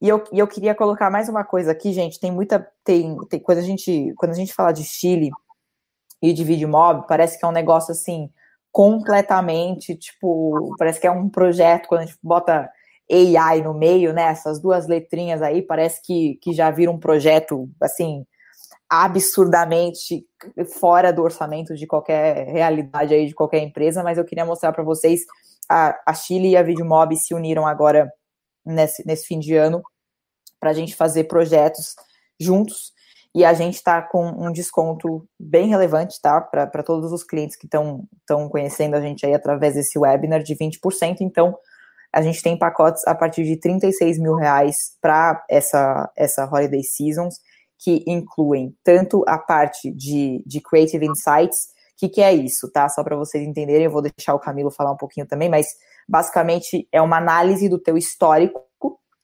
e eu, e eu queria colocar mais uma coisa aqui, gente. Tem muita. Tem, tem quando, a gente, quando a gente fala de Chile e de vídeo mob, parece que é um negócio assim, completamente, tipo, parece que é um projeto, quando a gente bota AI no meio, né? Essas duas letrinhas aí, parece que, que já vira um projeto, assim, absurdamente fora do orçamento de qualquer realidade aí, de qualquer empresa, mas eu queria mostrar para vocês, a, a Chile e a Videomob se uniram agora nesse, nesse fim de ano para a gente fazer projetos juntos, e a gente está com um desconto bem relevante, tá? Para todos os clientes que estão conhecendo a gente aí através desse webinar de 20%. Então, a gente tem pacotes a partir de 36 mil reais para essa, essa Holiday Seasons, que incluem tanto a parte de, de Creative Insights, o que, que é isso, tá? Só para vocês entenderem, eu vou deixar o Camilo falar um pouquinho também, mas basicamente é uma análise do teu histórico,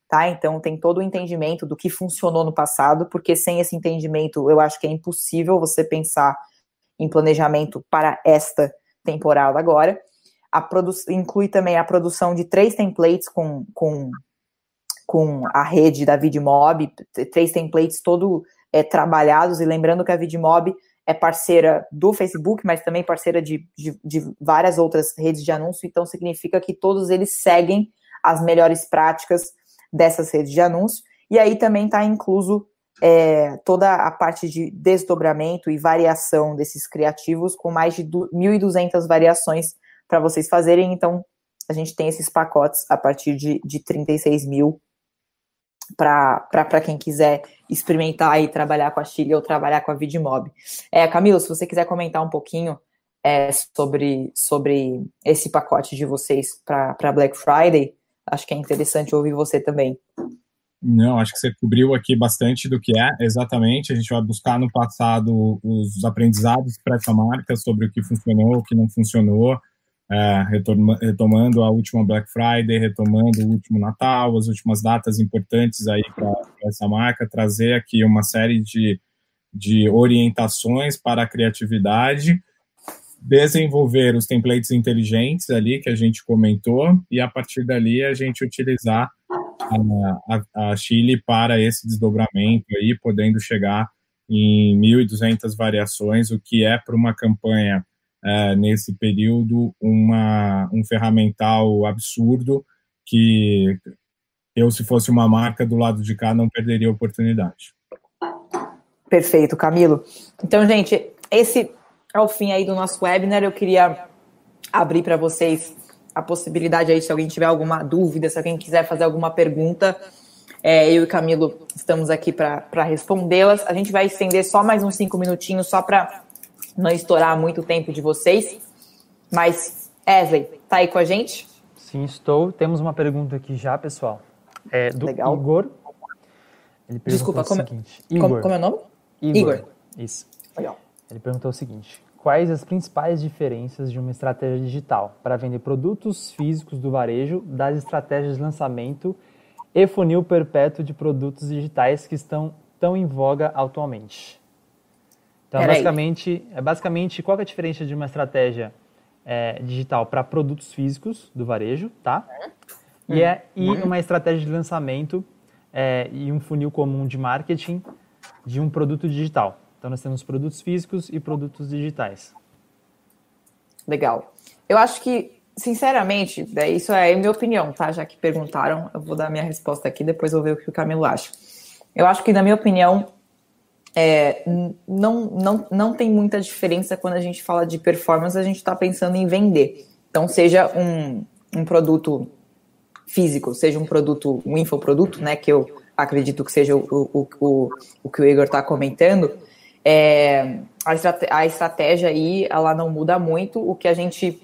tá? Então tem todo o entendimento do que funcionou no passado, porque sem esse entendimento eu acho que é impossível você pensar em planejamento para esta temporada agora inclui também a produção de três templates com, com, com a rede da Vidmob, três templates todo é, trabalhados, e lembrando que a Vidmob é parceira do Facebook, mas também parceira de, de, de, várias outras redes de anúncio, então significa que todos eles seguem as melhores práticas dessas redes de anúncio, e aí também está incluso é, toda a parte de desdobramento e variação desses criativos, com mais de 1.200 variações para vocês fazerem. Então, a gente tem esses pacotes a partir de, de 36 mil para quem quiser experimentar e trabalhar com a Chile ou trabalhar com a Vidmob. É, Camilo, se você quiser comentar um pouquinho é, sobre, sobre esse pacote de vocês para Black Friday, acho que é interessante ouvir você também. Não, acho que você cobriu aqui bastante do que é, exatamente. A gente vai buscar no passado os aprendizados para essa marca sobre o que funcionou, o que não funcionou, é, retomando a última Black Friday, retomando o último Natal, as últimas datas importantes aí para essa marca, trazer aqui uma série de, de orientações para a criatividade, desenvolver os templates inteligentes ali que a gente comentou e a partir dali a gente utilizar a, a, a Chile para esse desdobramento aí, podendo chegar em 1.200 variações, o que é para uma campanha é, nesse período uma, um ferramental absurdo que eu, se fosse uma marca do lado de cá, não perderia a oportunidade. Perfeito, Camilo. Então, gente, esse é o fim aí do nosso webinar. Eu queria abrir para vocês a possibilidade aí, se alguém tiver alguma dúvida, se alguém quiser fazer alguma pergunta, é, eu e Camilo estamos aqui para respondê-las. A gente vai estender só mais uns cinco minutinhos, só para não estourar muito tempo de vocês. Mas, Esley, tá aí com a gente? Sim, estou. Temos uma pergunta aqui já, pessoal. É do Legal. Igor. Ele Desculpa, como, é- seguinte. Igor. Como, como é o nome? Igor. Igor. Isso. Legal. Ele perguntou o seguinte: Quais as principais diferenças de uma estratégia digital para vender produtos físicos do varejo das estratégias de lançamento e funil perpétuo de produtos digitais que estão tão em voga atualmente? Então, basicamente, é basicamente, qual é a diferença de uma estratégia é, digital para produtos físicos do varejo, tá? E, é, e uhum. uma estratégia de lançamento é, e um funil comum de marketing de um produto digital. Então, nós temos produtos físicos e produtos digitais. Legal. Eu acho que sinceramente, isso é a minha opinião, tá? Já que perguntaram, eu vou dar minha resposta aqui, depois vou ver o que o Camilo acha. Eu acho que, na minha opinião, é, não, não, não tem muita diferença quando a gente fala de performance, a gente está pensando em vender. Então, seja um, um produto físico, seja um produto, um infoproduto, né, que eu acredito que seja o, o, o, o que o Igor está comentando, é, a, a estratégia aí, ela não muda muito, o que a gente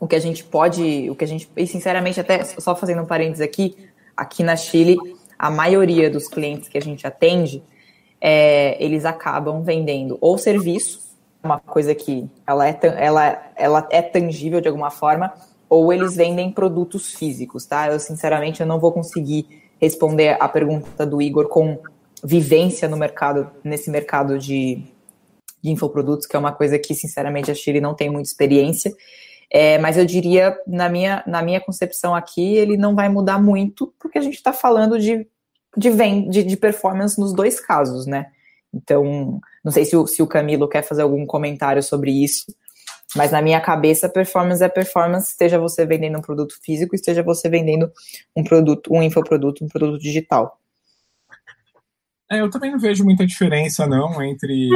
o que a gente pode, o que a gente, e sinceramente, até só fazendo um parênteses aqui, aqui na Chile, a maioria dos clientes que a gente atende, é, eles acabam vendendo ou serviço, uma coisa que ela é, ela, ela é tangível de alguma forma, ou eles vendem produtos físicos, tá? Eu, sinceramente, eu não vou conseguir responder a pergunta do Igor com vivência no mercado, nesse mercado de, de infoprodutos, que é uma coisa que, sinceramente, a Chile não tem muita experiência. É, mas eu diria, na minha, na minha concepção aqui, ele não vai mudar muito, porque a gente está falando de, de, de, de performance nos dois casos, né? Então, não sei se o, se o Camilo quer fazer algum comentário sobre isso, mas na minha cabeça, performance é performance, esteja você vendendo um produto físico, esteja você vendendo um produto, um infoproduto, um produto digital. É, eu também não vejo muita diferença, não, entre,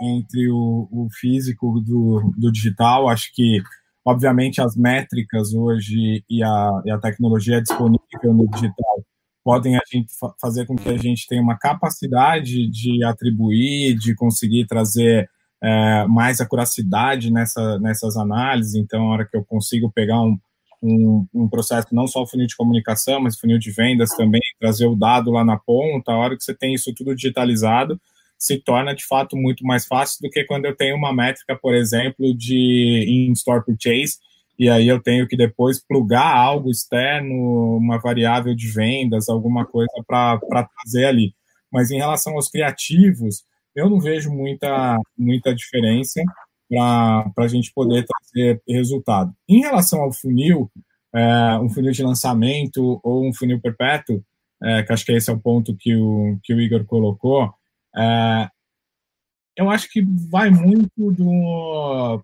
entre o, o físico do, do digital. Acho que Obviamente, as métricas hoje e a, e a tecnologia disponível no digital podem a gente fazer com que a gente tenha uma capacidade de atribuir, de conseguir trazer é, mais acuracidade nessa, nessas análises. Então, a hora que eu consigo pegar um, um, um, processo, não só o funil de comunicação, mas funil de vendas também, trazer o dado lá na ponta, a hora que você tem isso tudo digitalizado, se torna de fato muito mais fácil do que quando eu tenho uma métrica, por exemplo, de in-store purchase, e aí eu tenho que depois plugar algo externo, uma variável de vendas, alguma coisa para trazer ali. Mas em relação aos criativos, eu não vejo muita, muita diferença para a gente poder trazer resultado. Em relação ao funil, é, um funil de lançamento ou um funil perpétuo, é, que acho que esse é o ponto que o, que o Igor colocou, é, eu acho que vai muito do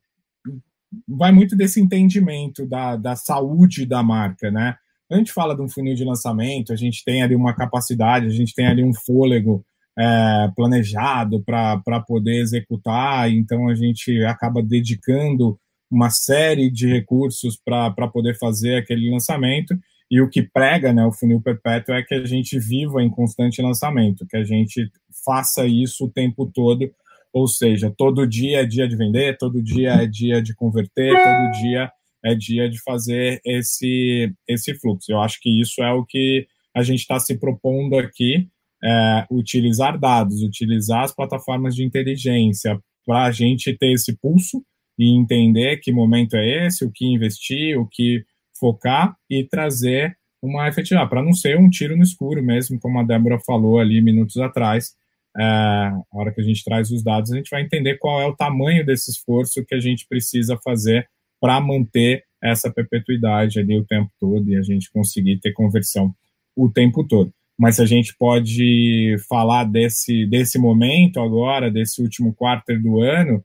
vai muito desse entendimento da, da saúde da marca, né? a gente fala de um funil de lançamento, a gente tem ali uma capacidade, a gente tem ali um fôlego é, planejado para poder executar, então a gente acaba dedicando uma série de recursos para poder fazer aquele lançamento. E o que prega né, o funil perpétuo é que a gente viva em constante lançamento, que a gente faça isso o tempo todo, ou seja, todo dia é dia de vender, todo dia é dia de converter, todo dia é dia de fazer esse, esse fluxo. Eu acho que isso é o que a gente está se propondo aqui, é, utilizar dados, utilizar as plataformas de inteligência para a gente ter esse pulso e entender que momento é esse, o que investir, o que focar e trazer uma efetividade, para não ser um tiro no escuro mesmo, como a Débora falou ali minutos atrás. É, a hora que a gente traz os dados, a gente vai entender qual é o tamanho desse esforço que a gente precisa fazer para manter essa perpetuidade ali o tempo todo e a gente conseguir ter conversão o tempo todo. Mas a gente pode falar desse, desse momento agora, desse último quarto do ano,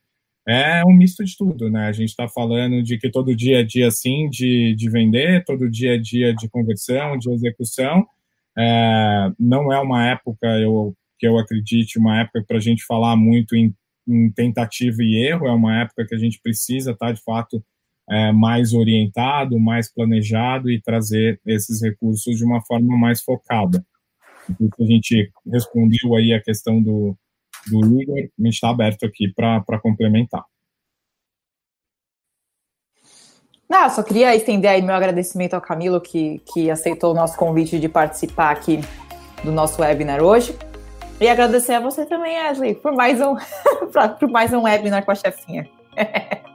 é um misto de tudo, né? A gente está falando de que todo dia é dia, sim, de, de vender, todo dia é dia de conversão, de execução. É, não é uma época, eu, que eu acredite, uma época para a gente falar muito em, em, tentativa e erro, é uma época que a gente precisa estar, tá, de fato, é, mais orientado, mais planejado e trazer esses recursos de uma forma mais focada. Então, a gente respondeu aí a questão do, do Igor, a gente está aberto aqui para complementar. Não, só queria estender aí meu agradecimento ao Camilo que, que aceitou o nosso convite de participar aqui do nosso webinar hoje. E agradecer a você também, Ashley, por mais um, (laughs) por mais um webinar com a chefinha. (laughs)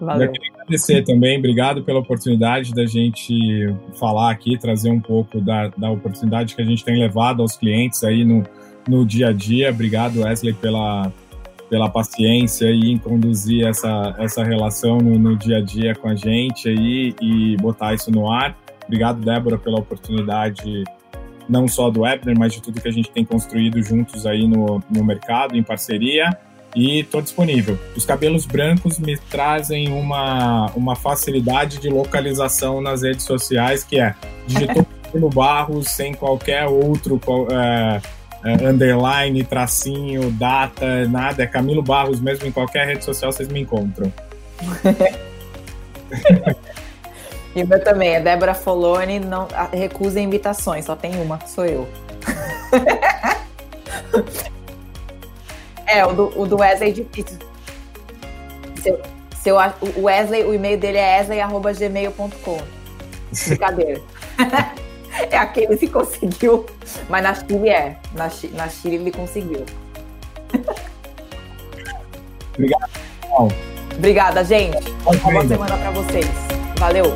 Valeu. Eu queria agradecer também, obrigado pela oportunidade da gente falar aqui, trazer um pouco da, da oportunidade que a gente tem levado aos clientes aí no, no dia a dia. Obrigado, Wesley, pela, pela paciência em conduzir essa, essa relação no, no, dia a dia com a gente aí e botar isso no ar. Obrigado, Débora, pela oportunidade não só do Webner, mas de tudo que a gente tem construído juntos aí no, no mercado, em parceria. e estou disponível. Os cabelos brancos me trazem uma, uma facilidade de localização nas redes sociais, que é digitou (laughs) no Barros sem qualquer outro é, é, underline, tracinho, data, nada. É Camilo Barros mesmo em qualquer rede social vocês me encontram. (laughs) e o meu também é Débora Folone, não recusa invitações, só tem uma sou eu. (laughs) É, o do, o do Wesley é difícil. Seu, seu, o Wesley, o e-mail dele é wesley.gmail.com. Brincadeira. (laughs) é aquele que conseguiu, mas na Chile é. Na, na Chile ele conseguiu. (laughs) Obrigado. Obrigada, gente. Uma boa semana para vocês. Valeu.